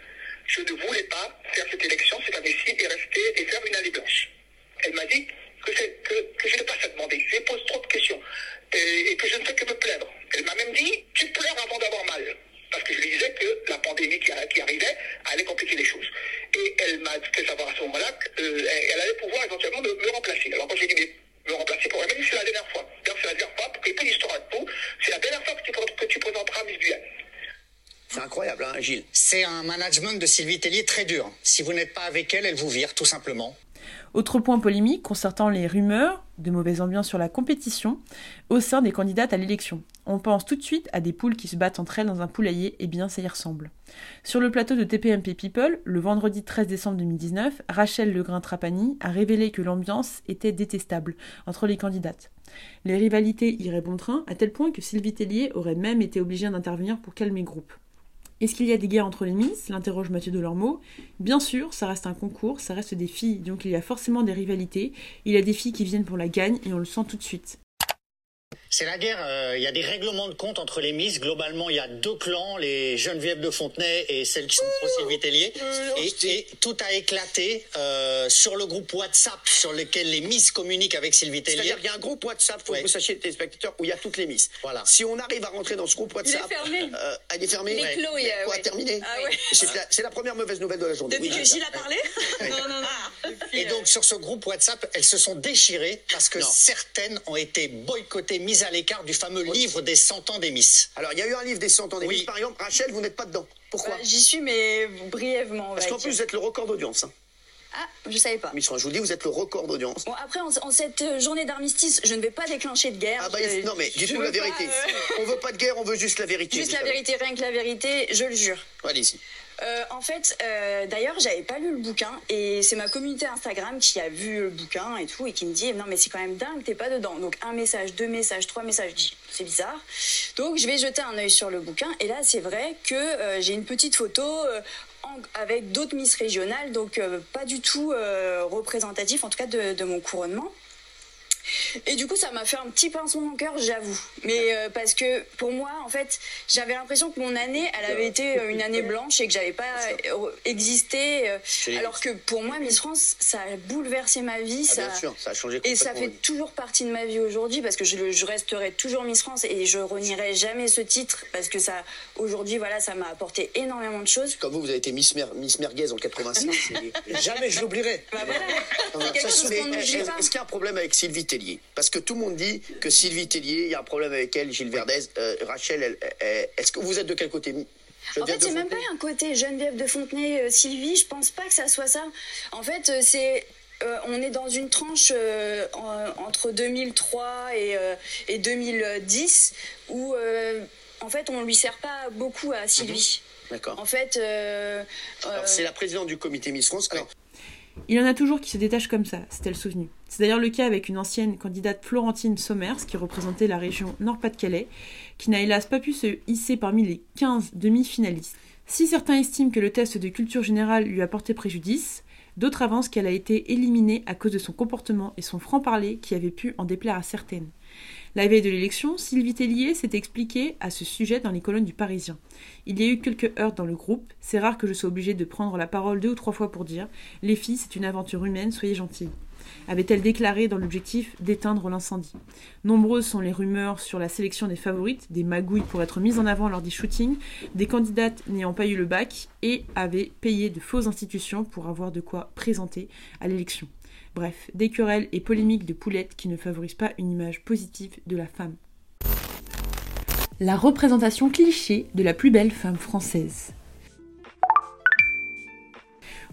S19: je ne voulais pas faire cette élection, cette année-ci, et rester et faire une année blanche. Elle m'a dit que, que, je n'ai pas à demander. Je pose trop de questions et, et que je ne fais que me plaindre. Elle m'a même dit, tu pleures avant d'avoir mal parce que je lui disais que la pandémie qui, arrivait allait compliquer les choses. Elle m'a fait savoir à ce moment-là qu'elle euh, allait pouvoir éventuellement me, remplacer. Alors quand j'ai dit, mais me remplacer pour elle dit, c'est la dernière fois. D'ailleurs, c'est la dernière fois, pour ait l'histoire de tout, c'est la dernière fois que tu, que tu présenteras Miss Guyane.
S17: C'est incroyable, hein, Gilles
S18: C'est un management de Sylvie Tellier très dur. Si vous n'êtes pas avec elle, elle vous vire, tout simplement.
S3: Autre point polémique concertant les rumeurs de mauvaise ambiance sur la compétition au sein des candidates à l'élection. On pense tout de suite à des poules qui se battent entre elles dans un poulailler, et bien ça y ressemble. Sur le plateau de TPMP People, le vendredi 13 décembre 2019, Rachel Legrain-Trapani a révélé que l'ambiance était détestable entre les candidates. Les rivalités iraient bon train, à tel point que Sylvie Tellier aurait même été obligée d'intervenir pour calmer groupe. Est-ce qu'il y a des guerres entre les Miss? L'interroge Mathieu Delormeau. Bien sûr, ça reste un concours, ça reste des filles, donc il y a forcément des rivalités. Il y a des filles qui viennent pour la gagne et on le sent tout de suite.
S18: C'est la guerre. euh, Il y a des règlements de compte entre les Miss. Globalement, il y a deux clans, les Geneviève de Fontenay et celles qui sont pro Sylvie Tellier. Et, et tout a éclaté euh, sur le groupe WhatsApp sur lequel les Miss communiquent avec Sylvie Tellier.
S17: C'est-à-dire qu'il y a un groupe WhatsApp, faut que vous sachiez, téléspectateurs, où il y a toutes les Miss.
S18: Voilà.
S17: Si on arrive à rentrer dans ce groupe
S5: Il est
S17: WhatsApp.
S5: fermé.
S17: euh, elle est fermée
S5: Il est clos, il y a-
S17: Quoi,
S5: ouais.
S17: terminé
S5: Ah ouais.
S17: C'est la, première mauvaise nouvelle de la journée.
S5: Depuis
S17: Oui,
S5: que Gilles a parlé [laughs] Non, non, non.
S18: Et donc sur ce groupe WhatsApp, elles se sont déchirées parce que certaines ont été boycottées, mises à l'écart du fameux livre des 100 ans des Miss.
S17: Alors, il y a eu un livre des 100 ans des
S18: Oui.
S17: Miss. Par exemple, Rachel, vous n'êtes pas dedans. Pourquoi
S5: Bah, J'y suis, mais brièvement.
S17: Parce qu'en plus, vous êtes le record d'audience. hein.
S5: Ah, je savais pas.
S17: Miss je vous le dis, vous êtes le record d'audience.
S5: Bon, après, en, en cette euh, journée d'armistice, je ne vais pas déclencher de guerre.
S17: Ah bah,
S5: Je-
S17: non mais dites-nous la vérité.
S5: pas, euh,
S17: On veut pas de guerre, on veut juste la vérité.
S5: Juste la vérité, rien que la vérité, je le jure.
S17: Allez-y.
S5: Euh, en fait, euh, d'ailleurs, j'avais pas lu le bouquin et c'est ma communauté Instagram qui a vu le bouquin et tout et qui me dit non mais c'est quand même dingue, t'es pas dedans. Donc un message, deux messages, trois messages, je c'est bizarre. Donc je vais jeter un œil sur le bouquin et là c'est vrai que euh, j'ai une petite photo. avec d'autres Miss régionales, donc pas du tout euh, représentatif, en tout cas de mon couronnement. Et du coup, ça m'a fait un petit pincement au cœur, j'avoue. Mais euh, parce que pour moi, en fait, j'avais l'impression que mon année, elle avait été euh, une année blanche et que j'avais pas euh, existé. alors que pour moi, Miss France, ça a bouleversé ma vie.
S17: Ah,
S5: ça...
S17: bien sûr, ça a changé
S5: Et ça fait toujours partie de ma vie aujourd'hui parce que je, resterai toujours Miss France et je renierai jamais ce titre parce que ça, aujourd'hui, voilà, ça m'a apporté énormément de choses.
S17: Comme vous, vous avez été Miss, Mer- Miss Merguez en 86. c'est- [laughs]
S18: Jamais je l'oublierai.
S5: Bah voilà.
S17: Est-ce qu'il y a un problème avec Sylvie Tellier Parce que tout le monde dit que Sylvie Tellier, il y a un problème avec elle, Gilles Verdez, euh, Rachel. Est-ce que vous êtes de quel côté?
S5: En
S17: Geneviève
S5: fait,
S17: de
S5: c'est même pas
S17: Fontenay
S5: un côté Geneviève de Fontenay, euh, Sylvie, je pense pas que ça soit ça. En fait, euh, c'est. euh, on est dans une tranche euh, en- entre 2003 et, euh, et 2010 où, euh, en fait, on lui sert pas beaucoup à Sylvie.
S17: D'accord.
S5: En fait, euh,
S17: Alors,
S5: euh,
S17: c'est la présidente du comité Miss France. Alors,
S3: Il y en a toujours qui se détachent comme ça, c'est-elle souvenu. C'est d'ailleurs le cas avec une ancienne candidate Florentine Sommers, qui représentait la région Nord-Pas-de-Calais, qui n'a hélas pas pu se hisser parmi les 15 demi-finalistes. Si certains estiment que le test de culture générale lui a porté préjudice, d'autres avancent qu'elle a été éliminée à cause de son comportement et son franc-parler qui avait pu en déplaire à certaines. La veille de l'élection, Sylvie Tellier s'est expliquée à ce sujet dans les colonnes du Parisien. Il y a eu quelques heurts dans le groupe, c'est rare que je sois obligée de prendre la parole deux ou trois fois pour dire Les filles, c'est une aventure humaine, soyez gentilles avait-elle déclaré dans l'objectif d'éteindre l'incendie. Nombreuses sont les rumeurs sur la sélection des favorites, des magouilles pour être mises en avant lors des shootings, des candidates n'ayant pas eu le bac et avaient payé de fausses institutions pour avoir de quoi présenter à l'élection. Bref, des querelles et polémiques de poulettes qui ne favorisent pas une image positive de la femme. La représentation cliché de la plus belle femme française.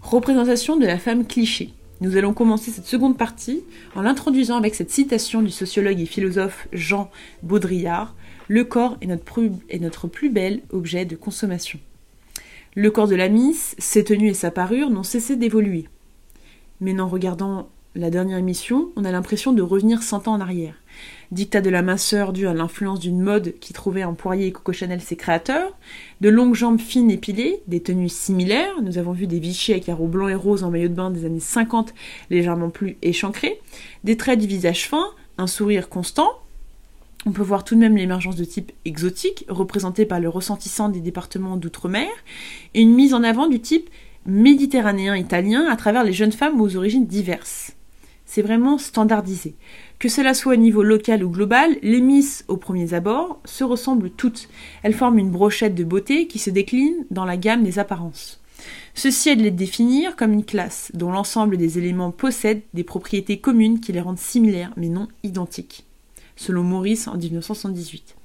S3: Représentation de la femme cliché. Nous allons commencer cette seconde partie en l'introduisant avec cette citation du sociologue et philosophe Jean Baudrillard Le corps est notre, plus, bel objet de consommation. Le corps de la Miss, ses tenues et sa parure n'ont cessé d'évoluer. Mais en regardant la dernière émission, on a l'impression de revenir 100 ans en arrière. Dictat de la minceur due à l'influence d'une mode qui trouvait en Poirier et Coco Chanel ses créateurs, de longues jambes fines épilées, des tenues similaires, nous avons vu des Vichy à carreaux blancs et roses en maillot de bain des années 50 légèrement plus échancrés, des traits du visage fin, un sourire constant, on peut voir tout de même l'émergence de type exotique, représenté par le ressentissant des départements d'outre-mer, et une mise en avant du type méditerranéen italien à travers les jeunes femmes aux origines diverses. C'est vraiment standardisé. Que cela soit au niveau local ou global, les Miss, aux premiers abords, se ressemblent toutes. Elles forment une brochette de beauté qui se décline dans la gamme des apparences. Ceci est de les définir comme une classe, dont l'ensemble des éléments possède des propriétés communes qui les rendent similaires mais non identiques, selon Maurice en 1978.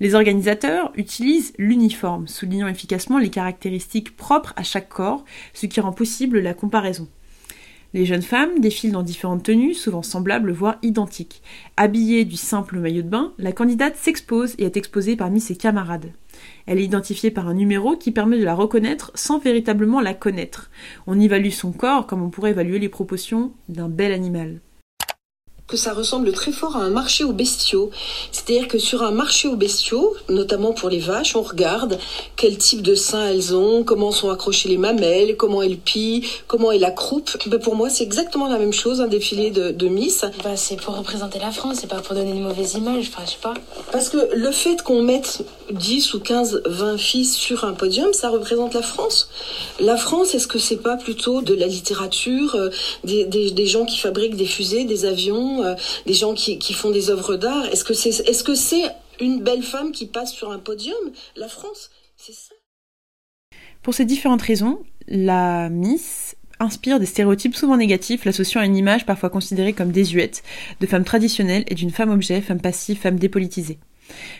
S3: Les organisateurs utilisent l'uniforme, soulignant efficacement les caractéristiques propres à chaque corps, ce qui rend possible la comparaison. Les jeunes femmes défilent dans différentes tenues, souvent semblables, voire identiques. Habillée du simple maillot de bain, la candidate s'expose et est exposée parmi ses camarades. Elle est identifiée par un numéro qui permet de la reconnaître sans véritablement la connaître. On évalue son corps comme on pourrait évaluer les proportions d'un bel animal.
S9: Que ça ressemble très fort à un marché aux bestiaux. C'est-à-dire que sur un marché aux bestiaux, notamment pour les vaches, on regarde quel type de sein elles ont, comment sont accrochées les mamelles, comment elles pillent, comment est la croupe. Ben pour moi, c'est exactement la même chose, un défilé de, de Miss.
S20: Bah, c'est pour représenter la France, c'est pas pour donner une mauvaise image, enfin, je sais pas.
S9: Parce que le fait qu'on mette 10 ou 15, 20 filles sur un podium, ça représente la France. La France, est-ce que c'est pas plutôt de la littérature, euh, des, gens qui fabriquent des fusées, des avions, euh, des gens qui, font des œuvres d'art? Est-ce que c'est est -ce c'est une belle femme qui passe sur un podium? La France, c'est ça.
S3: Pour ces différentes raisons, la Miss inspire des stéréotypes souvent négatifs, l'associant à une image parfois considérée comme désuète, de femme traditionnelle et d'une femme objet, femme passive, femme dépolitisée.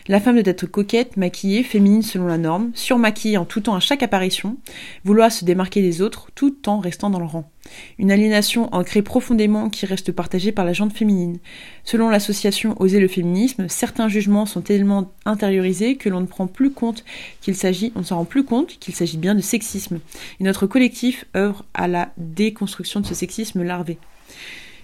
S3: La femme doit être coquette, maquillée, féminine selon la norme, surmaquillée en tout temps à chaque apparition, vouloir se démarquer des autres tout en restant dans le rang. Une aliénation ancrée profondément qui reste partagée par la gente féminine. Selon l'association Oser le féminisme, certains jugements sont tellement intériorisés que l'on ne prend plus compte qu'il s'agit, on ne s'en rend plus compte qu'il s'agit bien de sexisme. Et notre collectif œuvre à la déconstruction de ce sexisme larvé.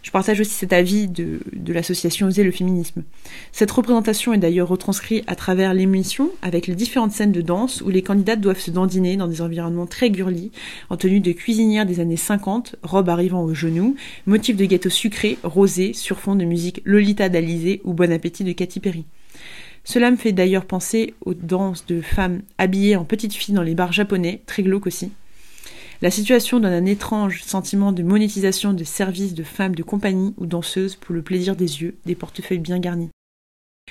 S3: Je partage aussi cet avis de, de l'association Oser le féminisme. Cette représentation est d'ailleurs retranscrite à travers l'émission avec les différentes scènes de danse où les candidates doivent se dandiner dans des environnements très girly, en tenue de cuisinière des années 50, robe arrivant aux genoux, motif de gâteau sucré, rosé, sur fond de musique Lolita d'Alizé ou Bon appétit de Katy Perry. Cela me fait d'ailleurs penser aux danses de femmes habillées en petites filles dans les bars japonais, très glauques aussi. La situation donne un étrange sentiment de monétisation de services de femmes de compagnie ou danseuses pour le plaisir des yeux, des portefeuilles bien garnis.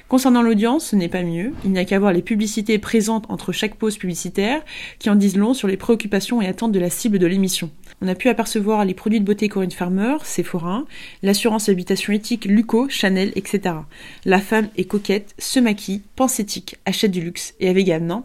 S3: Concernant l'audience, ce n'est pas mieux. Il n'y a qu'à voir les publicités présentes entre chaque pause publicitaire qui en disent long sur les préoccupations et attentes de la cible de l'émission. On a pu apercevoir les produits de beauté Corinne Farmer, Sephora, l'assurance habitation éthique Luco, Chanel, etc. La femme est coquette, se maquille, pense éthique, achète du luxe et est vegan, non?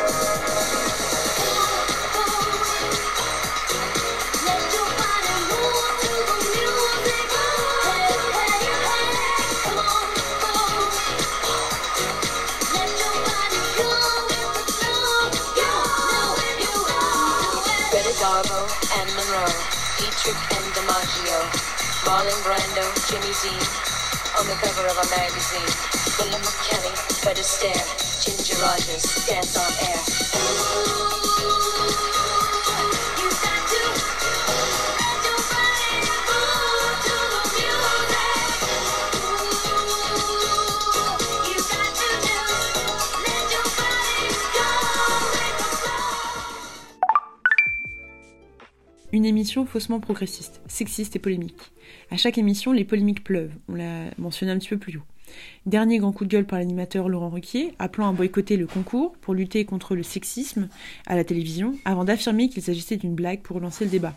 S21: Marlon Brando, Jimmy Dean, on the cover of a magazine. William McKelly, Fred Astaire, Ginger Rogers, dance on air.
S3: Faussement progressiste, sexiste et polémique. À chaque émission, les polémiques pleuvent, on l'a mentionné un petit peu plus haut. Dernier grand coup de gueule par l'animateur Laurent Ruquier, appelant à boycotter le concours pour lutter contre le sexisme à la télévision, avant d'affirmer qu'il s'agissait d'une blague pour relancer le débat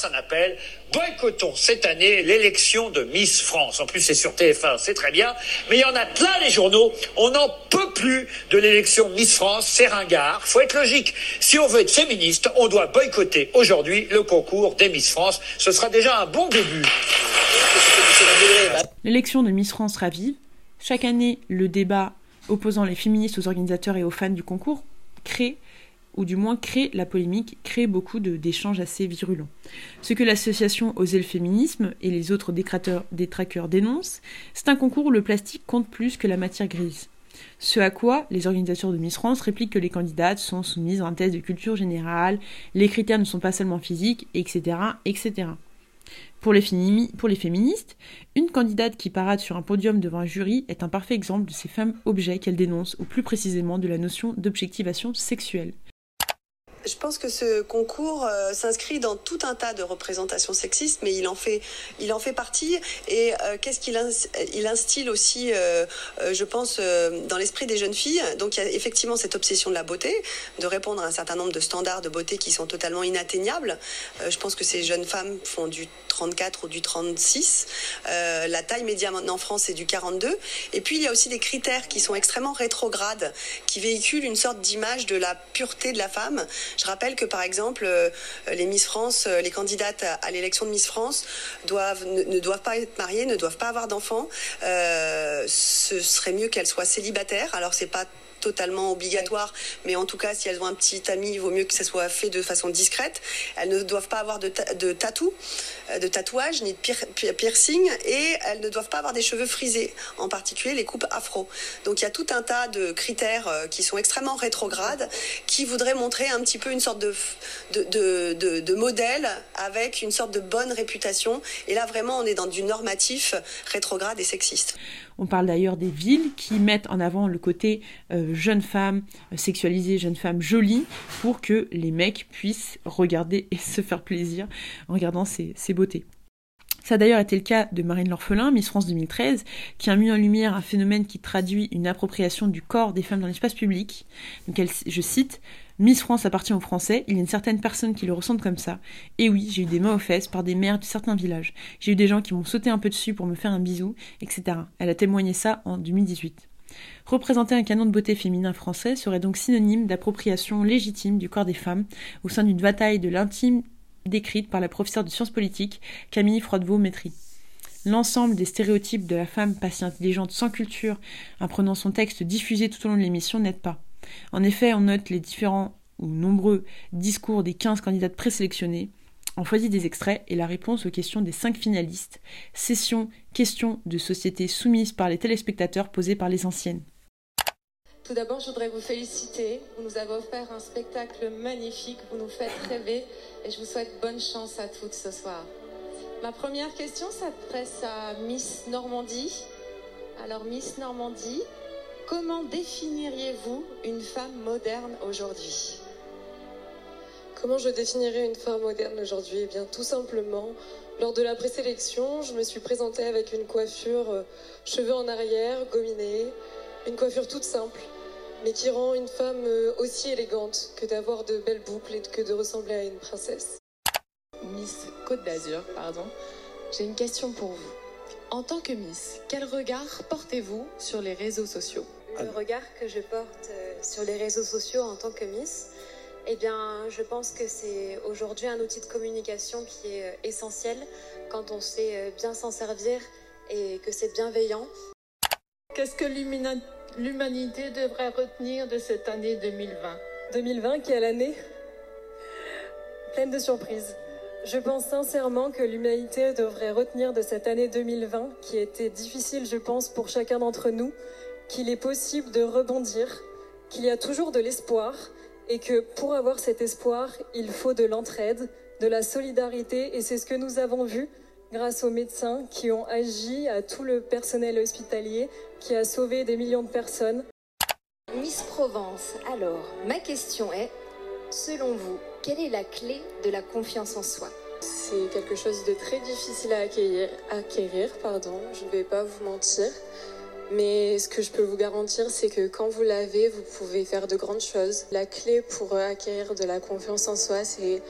S18: lance un appel, boycottons cette année l'élection de Miss France. En plus, c'est sur TF1, c'est très bien, mais il y en a plein les journaux, on n'en peut plus de l'élection Miss France, c'est ringard, faut être logique. Si on veut être féministe, on doit boycotter aujourd'hui le concours des Miss France. Ce sera déjà un bon début.
S3: L'élection de Miss France ravive. Chaque année, le débat opposant les féministes aux organisateurs et aux fans du concours crée ou du moins crée la polémique, crée beaucoup d'échanges assez virulents. Ce que l'association Oser le féminisme et les autres détraqueurs dénoncent, c'est un concours où le plastique compte plus que la matière grise. Ce à quoi les organisateurs de Miss France répliquent que les candidates sont soumises à un test de culture générale, les critères ne sont pas seulement physiques, etc., etc. Pour les, pour les, féministes, une candidate qui parade sur un podium devant un jury est un parfait exemple de ces femmes objets qu'elle dénonce, ou plus précisément de la notion d'objectivation sexuelle.
S22: Je pense que ce concours euh, s'inscrit dans tout un tas de représentations sexistes, mais il en fait, il en fait partie. Et euh, qu'est-ce qu'il il instille aussi, euh, je pense, dans l'esprit des jeunes filles? Donc il y a effectivement cette obsession de la beauté, de répondre à un certain nombre de standards de beauté qui sont totalement inatteignables. je pense que ces jeunes femmes font du 34 ou du 36. la taille médiane en France est du 42. Et puis il y a aussi des critères qui sont extrêmement rétrogrades, qui véhiculent une sorte d'image de la pureté de la femme. Je rappelle que par exemple, euh, les Miss France, euh, les candidates à, l'élection de Miss France ne, doivent pas être mariées, ne doivent pas avoir d'enfants. Euh, ce serait mieux qu'elles soient célibataires. Alors c'est pas totalement obligatoire, mais en tout cas, si elles ont un petit ami, il vaut mieux que ça soit fait de façon discrète. Elles ne doivent pas avoir de, de tatou, de tatouage, ni de piercing, et elles ne doivent pas avoir des cheveux frisés, en particulier les coupes afro. Donc il y a tout un tas de critères euh, qui sont extrêmement rétrogrades, qui voudraient montrer un petit peu une sorte de, de, de, de modèle avec une sorte de bonne réputation. Et là, vraiment, on est dans du normatif rétrograde et sexiste.
S3: On parle d'ailleurs des villes qui mettent en avant le côté euh, jeune femme euh, sexualisée, jeune femme jolie, pour que les mecs puissent regarder et se faire plaisir en regardant ces, beautés. Ça a d'ailleurs été le cas de Marine L'Orphelin, Miss France 2013, qui a mis en lumière un phénomène qui traduit une appropriation du corps des femmes dans l'espace public. Donc je cite, Miss France appartient aux Français, il y a une certaine personne qui le ressentent comme ça. Et oui, j'ai eu des mains aux fesses par des mères de certains villages. J'ai eu des gens qui m'ont sauté un peu dessus pour me faire un bisou, etc. Elle a témoigné ça en 2018. Représenter un canon de beauté féminin français serait donc synonyme d'appropriation légitime du corps des femmes au sein d'une bataille de l'intime décrite par la professeure de sciences politiques Camille Froidevaux-Métry. L'ensemble des stéréotypes de la femme pas intelligente sans culture, apprenant son texte diffusé tout au long de l'émission, n'aide pas. En effet, on note les différents ou nombreux discours des 15 candidates présélectionnées. On choisit des extraits et la réponse aux questions des 5 finalistes. Session questions de société soumises par les téléspectateurs posées par les anciennes.
S23: Tout d'abord, je voudrais vous féliciter. Vous nous avez offert un spectacle magnifique. Vous nous faites rêver et je vous souhaite bonne chance à toutes ce soir. Ma première question s'adresse à Miss Normandie. Alors, Miss Normandie, Comment définiriez-vous une femme moderne aujourd'hui?
S24: Comment je définirais une femme moderne aujourd'hui? Eh bien, tout simplement, lors de la présélection, je me suis présentée avec une coiffure euh, cheveux en arrière, gominée, une coiffure toute simple, mais qui rend une femme euh, aussi élégante que d'avoir de belles boucles et que de ressembler à une princesse.
S25: Miss Côte d'Azur, pardon. J'ai une question pour vous. En tant que Miss, quel regard portez-vous sur les réseaux sociaux?
S26: Le regard que je porte euh, sur les réseaux sociaux en tant que Miss, eh bien, je pense que c'est aujourd'hui un outil de communication qui est euh, essentiel quand on sait bien s'en servir et que c'est bienveillant.
S27: Qu'est-ce que l'humanité devrait retenir de cette année 2020
S24: 2020 qui est l'année pleine de surprises. Je pense sincèrement que l'humanité devrait retenir de cette année 2020, qui était difficile, je pense, pour chacun d'entre nous, qu'il est possible de rebondir, qu'il y a toujours de l'espoir et que pour avoir cet espoir, il faut de l'entraide, de la solidarité et c'est ce que nous avons vu grâce aux médecins qui ont agi, à tout le personnel hospitalier qui a sauvé des millions de personnes.
S8: Miss Provence, alors, ma question est, selon vous, quelle est la clé de la confiance en soi?
S24: C'est quelque chose de très difficile à acquérir, acquérir pardon, je ne vais pas vous mentir. Mais ce que je peux vous garantir, c'est que quand vous l'avez, vous pouvez faire de grandes choses. La clé pour acquérir de la confiance en soi, c'est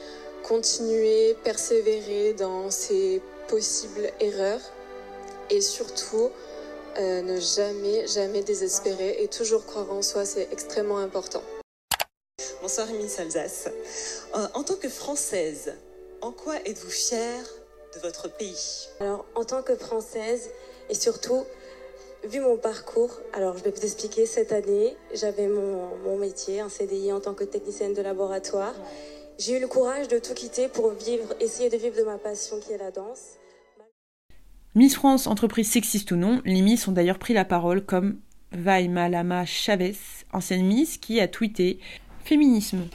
S24: continuer, persévérer dans ses possibles erreurs et surtout euh, ne jamais, jamais désespérer et toujours croire en soi, c'est extrêmement important.
S28: Bonsoir Miss Alsace. Euh, en tant que Française, en quoi êtes-vous fière de votre pays?
S26: Alors, en tant que Française et surtout Vu mon parcours, alors je vais vous expliquer, cette année, j'avais mon, mon, métier, un CDI en tant que technicienne de laboratoire. J'ai eu le courage de tout quitter pour vivre, essayer de vivre de ma passion qui est la danse.
S3: Miss France, entreprise sexiste ou non, les Miss ont d'ailleurs pris la parole comme Vaimalama Chavez, ancienne Miss, qui a tweeté Féminisme.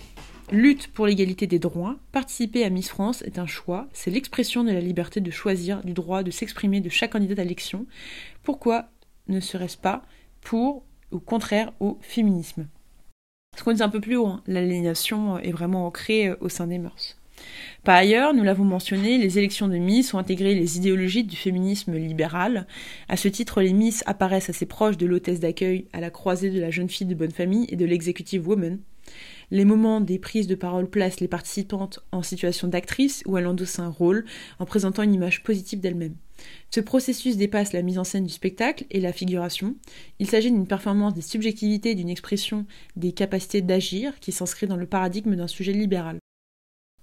S3: Lutte pour l'égalité des droits, participer à Miss France est un choix, c'est l'expression de la liberté de choisir, du droit de s'exprimer de chaque candidat à l'élection. Pourquoi ne serait-ce pas pour ou contraire au féminisme? Ce qu'on dit un peu plus haut, hein, l'aliénation est vraiment ancrée au sein des mœurs. Par ailleurs, nous l'avons mentionné, les élections de Miss ont intégré les idéologies du féminisme libéral. À ce titre, les Miss apparaissent assez proches de l'hôtesse d'accueil à la croisée de la jeune fille de bonne famille et de l'executive woman. Les moments des prises de parole placent les participantes en situation d'actrice où elles endossent un rôle en présentant une image positive d'elles-mêmes. Ce processus dépasse la mise en scène du spectacle et la figuration. Il s'agit d'une performance des subjectivités, d'une expression des capacités d'agir qui s'inscrit dans le paradigme d'un sujet libéral.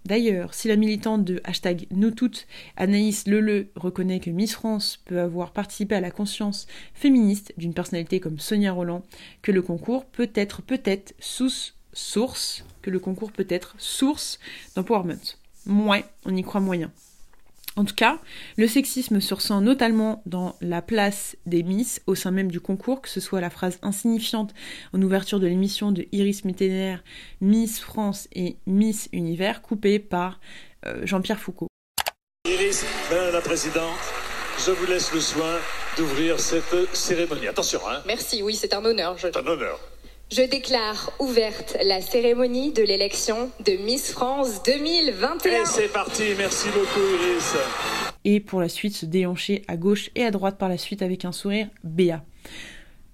S3: D'ailleurs, si la militante de hashtag nous toutes, Anaïs Leleu, reconnaît que Miss France peut avoir participé à la conscience féministe d'une personnalité comme Sonia Roland, que le concours peut être peut-être sous source, que le concours peut être source d'empowerment. Moins, on y croit moyen. En tout cas, le sexisme se ressent notamment dans la place des Miss au sein même du concours, que ce soit la phrase insignifiante en ouverture de l'émission de Iris Mittener, Miss France et Miss Univers, coupée par euh, Jean-Pierre Foucault.
S29: Iris, Madame la Présidente, je vous laisse le soin d'ouvrir cette cérémonie. Attention, hein
S30: Merci, oui, c'est un honneur.
S29: C'est un honneur.
S30: Je déclare ouverte la cérémonie de l'élection de Miss France 2021.
S29: Et c'est parti, merci beaucoup Iris.
S3: Et pour la suite, se déhancher à gauche et à droite par la suite avec un sourire béat.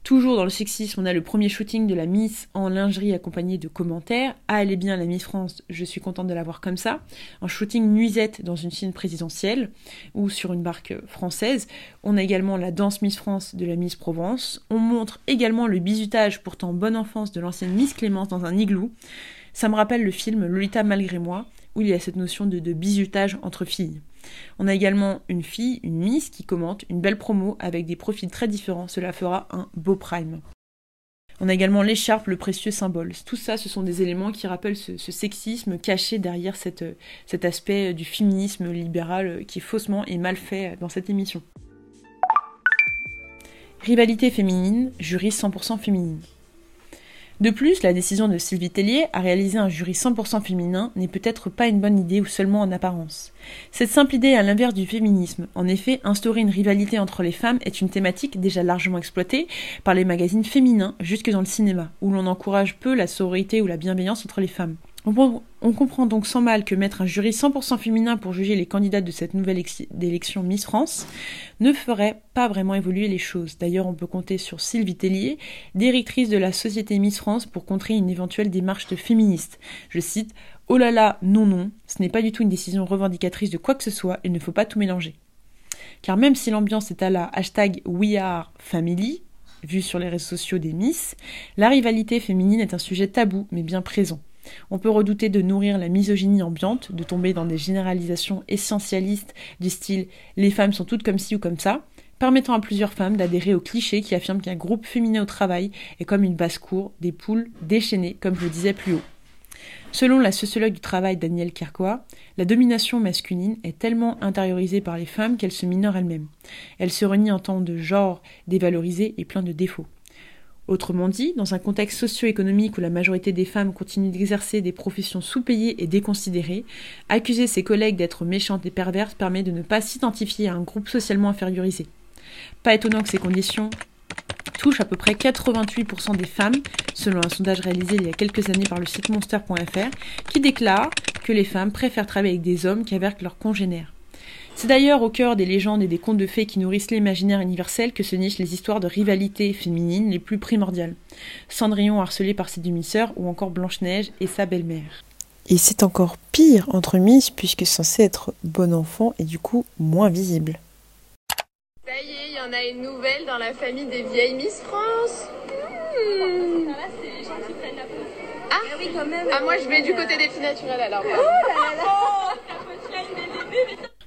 S3: Toujours dans le sexisme, on a le premier shooting de la Miss en lingerie accompagné de commentaires. Ah, elle est bien la Miss France, je suis contente de la voir comme ça. Un shooting nuisette dans une scène présidentielle ou sur une barque française. On a également la danse Miss France de la Miss Provence. On montre également le bizutage pourtant bonne enfance de l'ancienne Miss Clémence dans un igloo. Ça me rappelle le film Lolita malgré moi, où il y a cette notion de, de bizutage entre filles. On a également une fille, une Miss, qui commente une belle promo avec des profils très différents. Cela fera un beau prime. On a également l'écharpe, le précieux symbole. Tout ça, ce sont des éléments qui rappellent ce, sexisme caché derrière cet aspect du féminisme libéral qui est faussement et mal fait dans cette émission. Rivalité féminine, jury 100% féminine. De plus, la décision de Sylvie Tellier à réaliser un jury 100% féminin n'est peut-être pas une bonne idée ou seulement en apparence. Cette simple idée est à l'inverse du féminisme. En effet, instaurer une rivalité entre les femmes est une thématique déjà largement exploitée par les magazines féminins jusque dans le cinéma, où l'on encourage peu la sororité ou la bienveillance entre les femmes. On comprend donc sans mal que mettre un jury 100% féminin pour juger les candidats de cette nouvelle élection Miss France ne ferait pas vraiment évoluer les choses. D'ailleurs, on peut compter sur Sylvie Tellier, directrice de la société Miss France, pour contrer une éventuelle démarche de féministe. Je cite Oh là là, non, non, ce n'est pas du tout une décision revendicatrice de quoi que ce soit, il ne faut pas tout mélanger. Car même si l'ambiance est à la hashtag WeAreFamily, vue sur les réseaux sociaux des Miss, la rivalité féminine est un sujet tabou mais bien présent. On peut redouter de nourrir la misogynie ambiante, de tomber dans des généralisations essentialistes du style les femmes sont toutes comme ci ou comme ça, permettant à plusieurs femmes d'adhérer au cliché qui affirme qu'un groupe féminin au travail est comme une basse-cour, des poules déchaînées, comme je le disais plus haut. Selon la sociologue du travail Danielle Kerkoa, la domination masculine est tellement intériorisée par les femmes qu'elle se minore elle-même. Elle se renie en tant de genre dévalorisé et plein de défauts. Autrement dit, dans un contexte socio-économique où la majorité des femmes continuent d'exercer des professions sous-payées et déconsidérées, accuser ses collègues d'être méchantes et perverses permet de ne pas s'identifier à un groupe socialement infériorisé. Pas étonnant que ces conditions touchent à peu près 88% des femmes, selon un sondage réalisé il y a quelques années par le site monster.fr, qui déclare que les femmes préfèrent travailler avec des hommes qu'avec leurs congénères. C'est d'ailleurs au cœur des légendes et des contes de fées qui nourrissent l'imaginaire universel que se nichent les histoires de rivalité féminine les plus primordiales. Cendrillon harcelé par ses demi-sœurs ou encore Blanche-Neige et sa belle-mère. Et c'est encore pire entre Miss puisque censé être bon enfant et du coup moins visible.
S25: Ça y est, il y en a une nouvelle dans la famille des vieilles Miss France. Hmm. Ah, oui, quand même. Ah, moi je vais du côté des filles naturelles alors. Oh [laughs]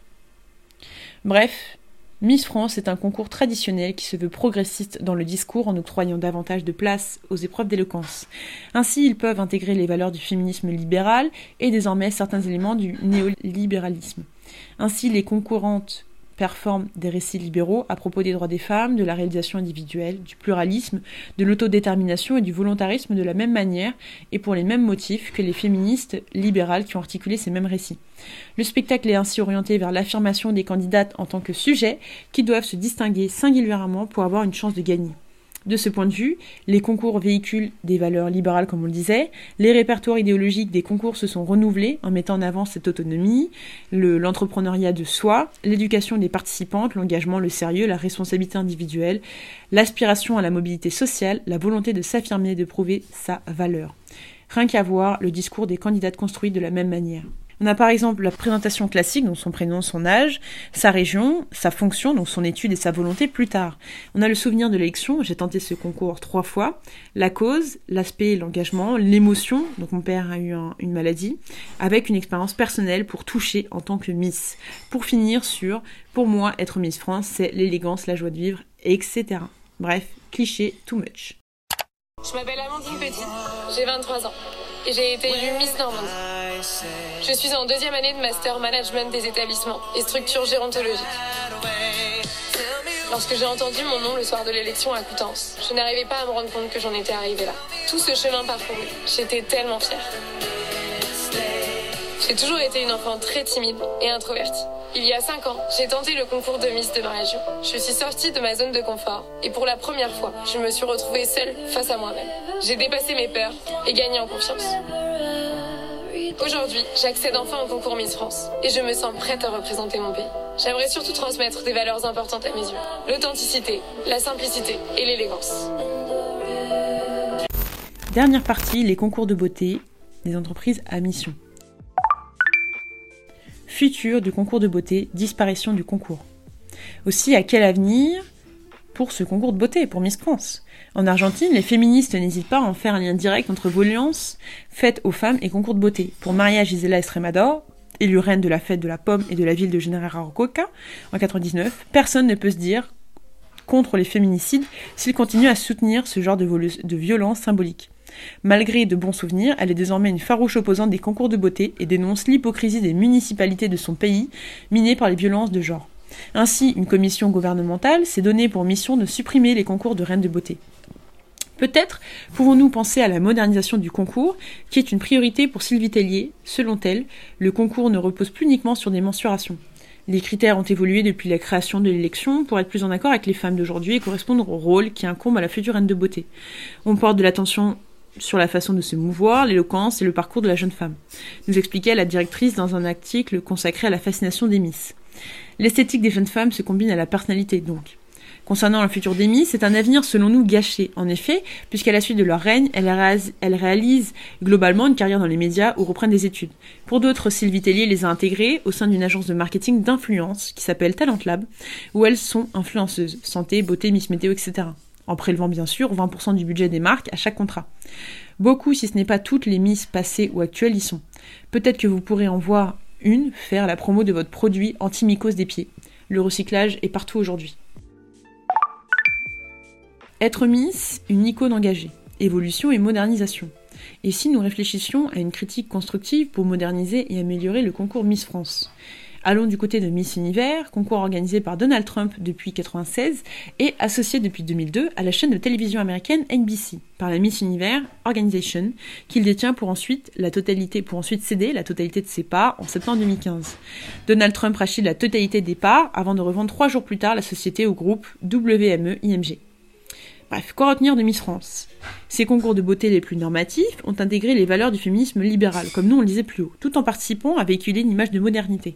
S3: Bref, Miss France est un concours traditionnel qui se veut progressiste dans le discours en octroyant davantage de place aux épreuves d'éloquence. Ainsi, ils peuvent intégrer les valeurs du féminisme libéral et désormais certains éléments du néolibéralisme. Ainsi, les concurrentes performent des récits libéraux à propos des droits des femmes, de la réalisation individuelle, du pluralisme, de l'autodétermination et du volontarisme de la même manière et pour les mêmes motifs que les féministes libérales qui ont articulé ces mêmes récits. Le spectacle est ainsi orienté vers l'affirmation des candidates en tant que sujets qui doivent se distinguer singulièrement pour avoir une chance de gagner. De ce point de vue, les concours véhiculent des valeurs libérales, comme on le disait. Les répertoires idéologiques des concours se sont renouvelés en mettant en avant cette autonomie, l'entrepreneuriat de soi, l'éducation des participantes, l'engagement, le sérieux, la responsabilité individuelle, l'aspiration à la mobilité sociale, la volonté de s'affirmer et de prouver sa valeur. Rien qu'à voir le discours des candidates construit de la même manière. On a par exemple la présentation classique, donc son prénom, son âge, sa région, sa fonction, donc son étude et sa volonté plus tard. On a le souvenir de l'élection, j'ai tenté ce concours trois fois, la cause, l'aspect, l'engagement, l'émotion, donc mon père a eu une maladie, avec une expérience personnelle pour toucher en tant que Miss. Pour finir sur, pour moi, être Miss France, c'est l'élégance, la joie de vivre, etc. Bref, cliché too much.
S16: Je m'appelle Amandine Petit, j'ai 23 ans et j'ai été élue Miss Normandie. Je suis en deuxième année de Master Management des établissements et structures gérontologiques. Lorsque j'ai entendu mon nom le soir de l'élection à Coutances, je n'arrivais pas à me rendre compte que j'en étais arrivée là. Tout ce chemin parcouru, j'étais tellement fière. J'ai toujours été une enfant très timide et introvertie. Il y a 5 ans, j'ai tenté le concours de Miss de ma région. Je suis sortie de ma zone de confort et pour la première fois, je me suis retrouvée seule face à moi-même. J'ai dépassé mes peurs et gagné en confiance. Aujourd'hui, j'accède enfin au concours Miss France et je me sens prête à représenter mon pays. J'aimerais surtout transmettre des valeurs importantes à mes yeux. L'authenticité, la simplicité et l'élégance.
S3: Dernière partie, les concours de beauté des entreprises à mission. Futur du concours de beauté, disparition du concours. Aussi, à quel avenir pour ce concours de beauté, pour Miss France? En Argentine, les féministes n'hésitent pas à en faire un lien direct entre violence faites aux femmes et concours de beauté. Pour Maria Gisela Estremador, élue reine de la fête de la pomme et de la ville de General Rococa en 99, personne ne peut se dire contre les féminicides s'il continue à soutenir ce genre de, de violence symbolique. Malgré de bons souvenirs, elle est désormais une farouche opposante des concours de beauté et dénonce l'hypocrisie des municipalités de son pays, minées par les violences de genre. Ainsi, une commission gouvernementale s'est donnée pour mission de supprimer les concours de reines de beauté. Peut-être pouvons-nous penser à la modernisation du concours, qui est une priorité pour Sylvie Tellier. Selon elle, le concours ne repose plus uniquement sur des mensurations. Les critères ont évolué depuis la création de l'élection pour être plus en accord avec les femmes d'aujourd'hui et correspondre au rôle qui incombe à la future reine de beauté. On porte de l'attention sur la façon de se mouvoir, l'éloquence et le parcours de la jeune femme, nous expliquait la directrice dans un article consacré à la fascination des Miss. L'esthétique des jeunes femmes se combine à la personnalité, donc. Concernant le futur Miss, c'est un avenir selon nous gâché, en effet, puisqu'à la suite de leur règne, elles, réalisent globalement une carrière dans les médias ou reprennent des études. Pour d'autres, Sylvie Tellier les a intégrées au sein d'une agence de marketing d'influence qui s'appelle Talent Lab, où elles sont influenceuses, santé, beauté, Miss Météo, etc en prélevant bien sûr 20% du budget des marques à chaque contrat. Beaucoup, si ce n'est pas toutes les mises passées ou actuelles, y sont. Peut-être que vous pourrez en voir une faire la promo de votre produit anti-mycose des pieds. Le recyclage est partout aujourd'hui. Être Miss, une icône engagée. Évolution et modernisation. Et si nous réfléchissions à une critique constructive pour moderniser et améliorer le concours Miss France? Allons du côté de Miss Univers, concours organisé par Donald Trump depuis 1996 et associé depuis 2002 à la chaîne de télévision américaine NBC par la Miss Univers Organization, qu'il détient pour ensuite la totalité, pour ensuite céder la totalité de ses parts en septembre 2015. Donald Trump rachète la totalité des parts avant de revendre trois jours plus tard la société au groupe WME IMG. Bref, quoi retenir de Miss France? Ces concours de beauté les plus normatifs ont intégré les valeurs du féminisme libéral, comme nous on le disait plus haut, tout en participant à véhiculer une image de modernité.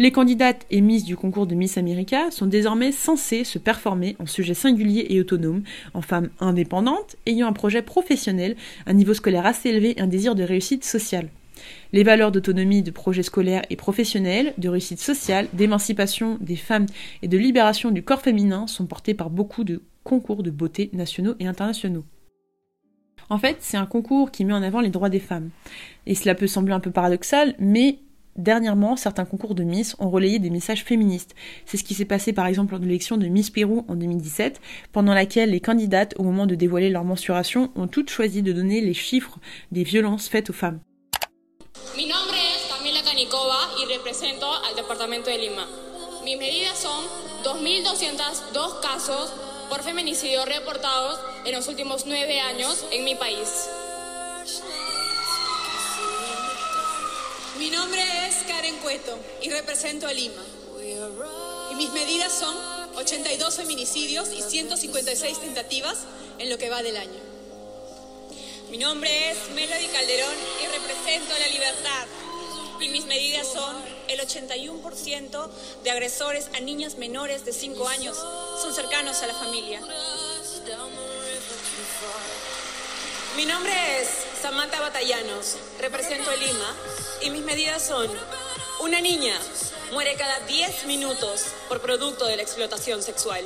S3: Les candidates et Miss du concours de Miss America sont désormais censées se performer en sujet singulier et autonome, en femmes indépendantes, ayant un projet professionnel, un niveau scolaire assez élevé et un désir de réussite sociale. Les valeurs d'autonomie de projet scolaire et professionnel, de réussite sociale, d'émancipation des femmes et de libération du corps féminin sont portées par beaucoup de concours de beauté nationaux et internationaux. En fait, c'est un concours qui met en avant les droits des femmes. Et cela peut sembler un peu paradoxal, mais dernièrement, certains concours de Miss ont relayé des messages féministes. C'est ce qui s'est passé par exemple lors de l'élection de Miss Pérou en 2017, pendant laquelle les candidates, au moment de dévoiler leur mensuration, ont toutes choisi de donner les chiffres des violences faites aux femmes. Camila Canicova de Lima. Mis medidas son 2202 casos por feminicidio reportados en los últimos nueve años en mi país. Mi nombre es Karen Cueto y represento a Lima. Y mis medidas son
S31: 82 feminicidios y 156 tentativas en lo que va del año. Mi nombre es Melody Calderón y represento la libertad. Y mis medidas son el 81% de agresores a niñas menores de 5 años son cercanos a la familia. Mi nombre es Samantha Batallanos, represento Lima y mis medidas son una niña muere cada 10 minutos por producto de la explotación sexual.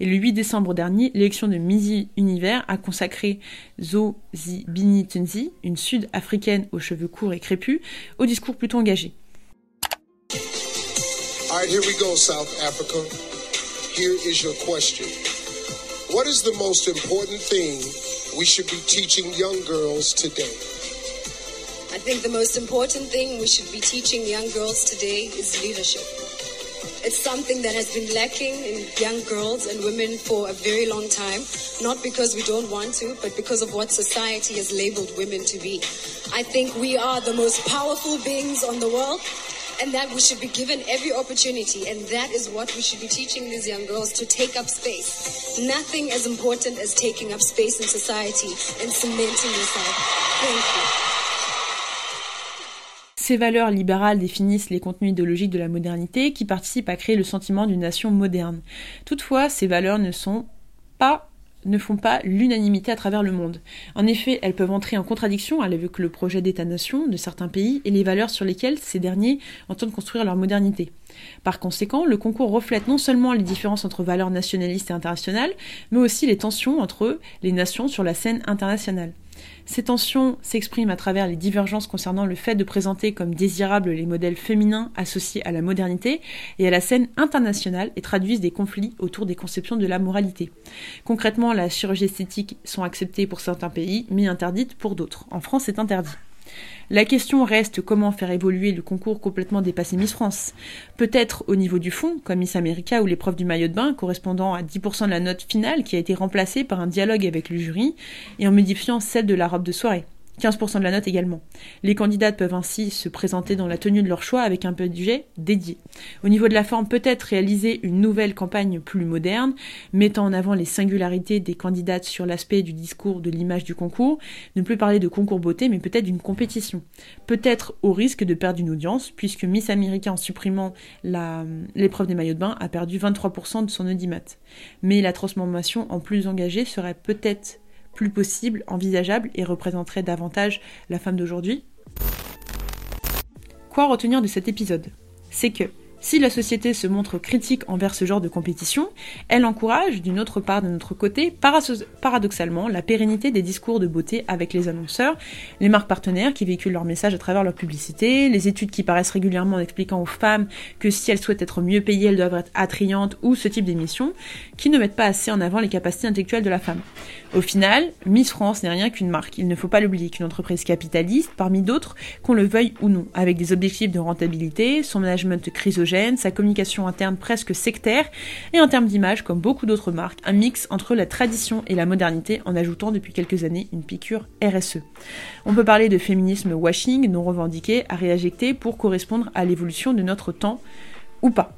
S3: Et le 8 décembre dernier, l'élection de Mizi Univers a consacré Zo Zibini Tunzi, une sud-africaine aux cheveux courts et crépus, au discours plutôt engagé.
S32: All right, here we go, South Africa. Here is your question. What is the most important thing we should be teaching young girls today?
S33: I think the most important thing we should be teaching young girls today is leadership. It's something that has been lacking in young girls and women for a very long time, not because we don't want to, but because of what society has labeled women to be. I think we are the most powerful beings on the world and that we should be given every opportunity. And that is what we should be teaching these young girls to take up space. Nothing as important as taking up space in society and cementing yourself. Thank you.
S3: Ces valeurs libérales définissent les contenus idéologiques de la modernité qui participent à créer le sentiment d'une nation moderne. Toutefois, ces valeurs ne sont pas ne font pas l'unanimité à travers le monde. En effet, elles peuvent entrer en contradiction avec le projet d'État-nation de certains pays et les valeurs sur lesquelles ces derniers entendent construire leur modernité. Par conséquent, le concours reflète non seulement les différences entre valeurs nationalistes et internationales, mais aussi les tensions entre les nations sur la scène internationale. Ces tensions s'expriment à travers les divergences concernant le fait de présenter comme désirables les modèles féminins associés à la modernité et à la scène internationale et traduisent des conflits autour des conceptions de la moralité. Concrètement, la chirurgie esthétique sont acceptées pour certains pays, mais interdites pour d'autres. En France, c'est interdit. La question reste comment faire évoluer le concours complètement dépassé Miss France. Peut-être au niveau du fond, comme Miss America ou l'épreuve du maillot de bain, correspondant à 10% de la note finale qui a été remplacée par un dialogue avec le jury et en modifiant celle de la robe de soirée. 15% de la note également. Les candidates peuvent ainsi se présenter dans la tenue de leur choix avec un budget dédié. Au niveau de la forme, peut-être réaliser une nouvelle campagne plus moderne, mettant en avant les singularités des candidates sur l'aspect du discours de l'image du concours, ne plus parler de concours beauté, mais peut-être d'une compétition. Peut-être au risque de perdre une audience, puisque Miss America, en supprimant l'épreuve des maillots de bain, a perdu 23% de son audimat. Mais la transformation en plus engagée serait peut-être plus possible, envisageable et représenterait davantage la femme d'aujourd'hui. Quoi retenir de cet épisode? C'est que si la société se montre critique envers ce genre de compétition, elle encourage, d'une autre part de notre côté, paradoxalement, la pérennité des discours de beauté avec les annonceurs, les marques partenaires qui véhiculent leur message à travers leur publicité, les études qui paraissent régulièrement en expliquant aux femmes que si elles souhaitent être mieux payées, elles doivent être attrayantes, ou ce type d'émissions, qui ne mettent pas assez en avant les capacités intellectuelles de la femme. Au final, Miss France n'est rien qu'une marque, il ne faut pas l'oublier, qu'une entreprise capitaliste, parmi d'autres, qu'on le veuille ou non, avec des objectifs de rentabilité, son management chrysogène, sa communication interne presque sectaire, et en termes d'image, comme beaucoup d'autres marques, un mix entre la tradition et la modernité en ajoutant depuis quelques années une piqûre RSE. On peut parler de féminisme washing non revendiqué à réinjecter pour correspondre à l'évolution de notre temps ou pas.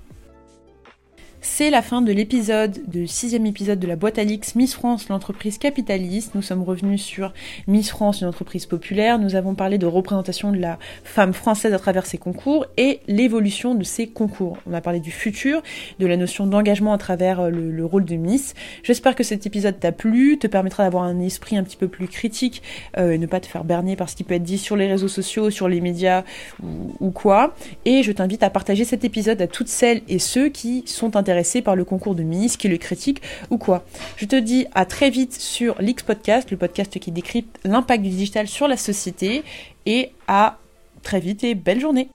S3: C'est la fin de l'épisode, de sixième épisode de la boîte à Alix Miss France, l'entreprise capitaliste. Nous sommes revenus sur Miss France, une entreprise populaire. Nous avons parlé de représentation de la femme française à travers ses concours et l'évolution de ces concours. On a parlé du futur, de la notion d'engagement à travers euh, le, rôle de Miss. J'espère que cet épisode t'a plu, te permettra d'avoir un esprit un petit peu plus critique euh, et ne pas te faire berner par ce qui peut être dit sur les réseaux sociaux, sur les médias ou, ou quoi. Et je t'invite à partager cet épisode à toutes celles et ceux qui sont intéressés par le concours de Miss, qui le critique ou quoi. Je te dis à très vite sur l'X Podcast, le podcast qui décrypte l'impact du digital sur la société, et à très vite et belle journée.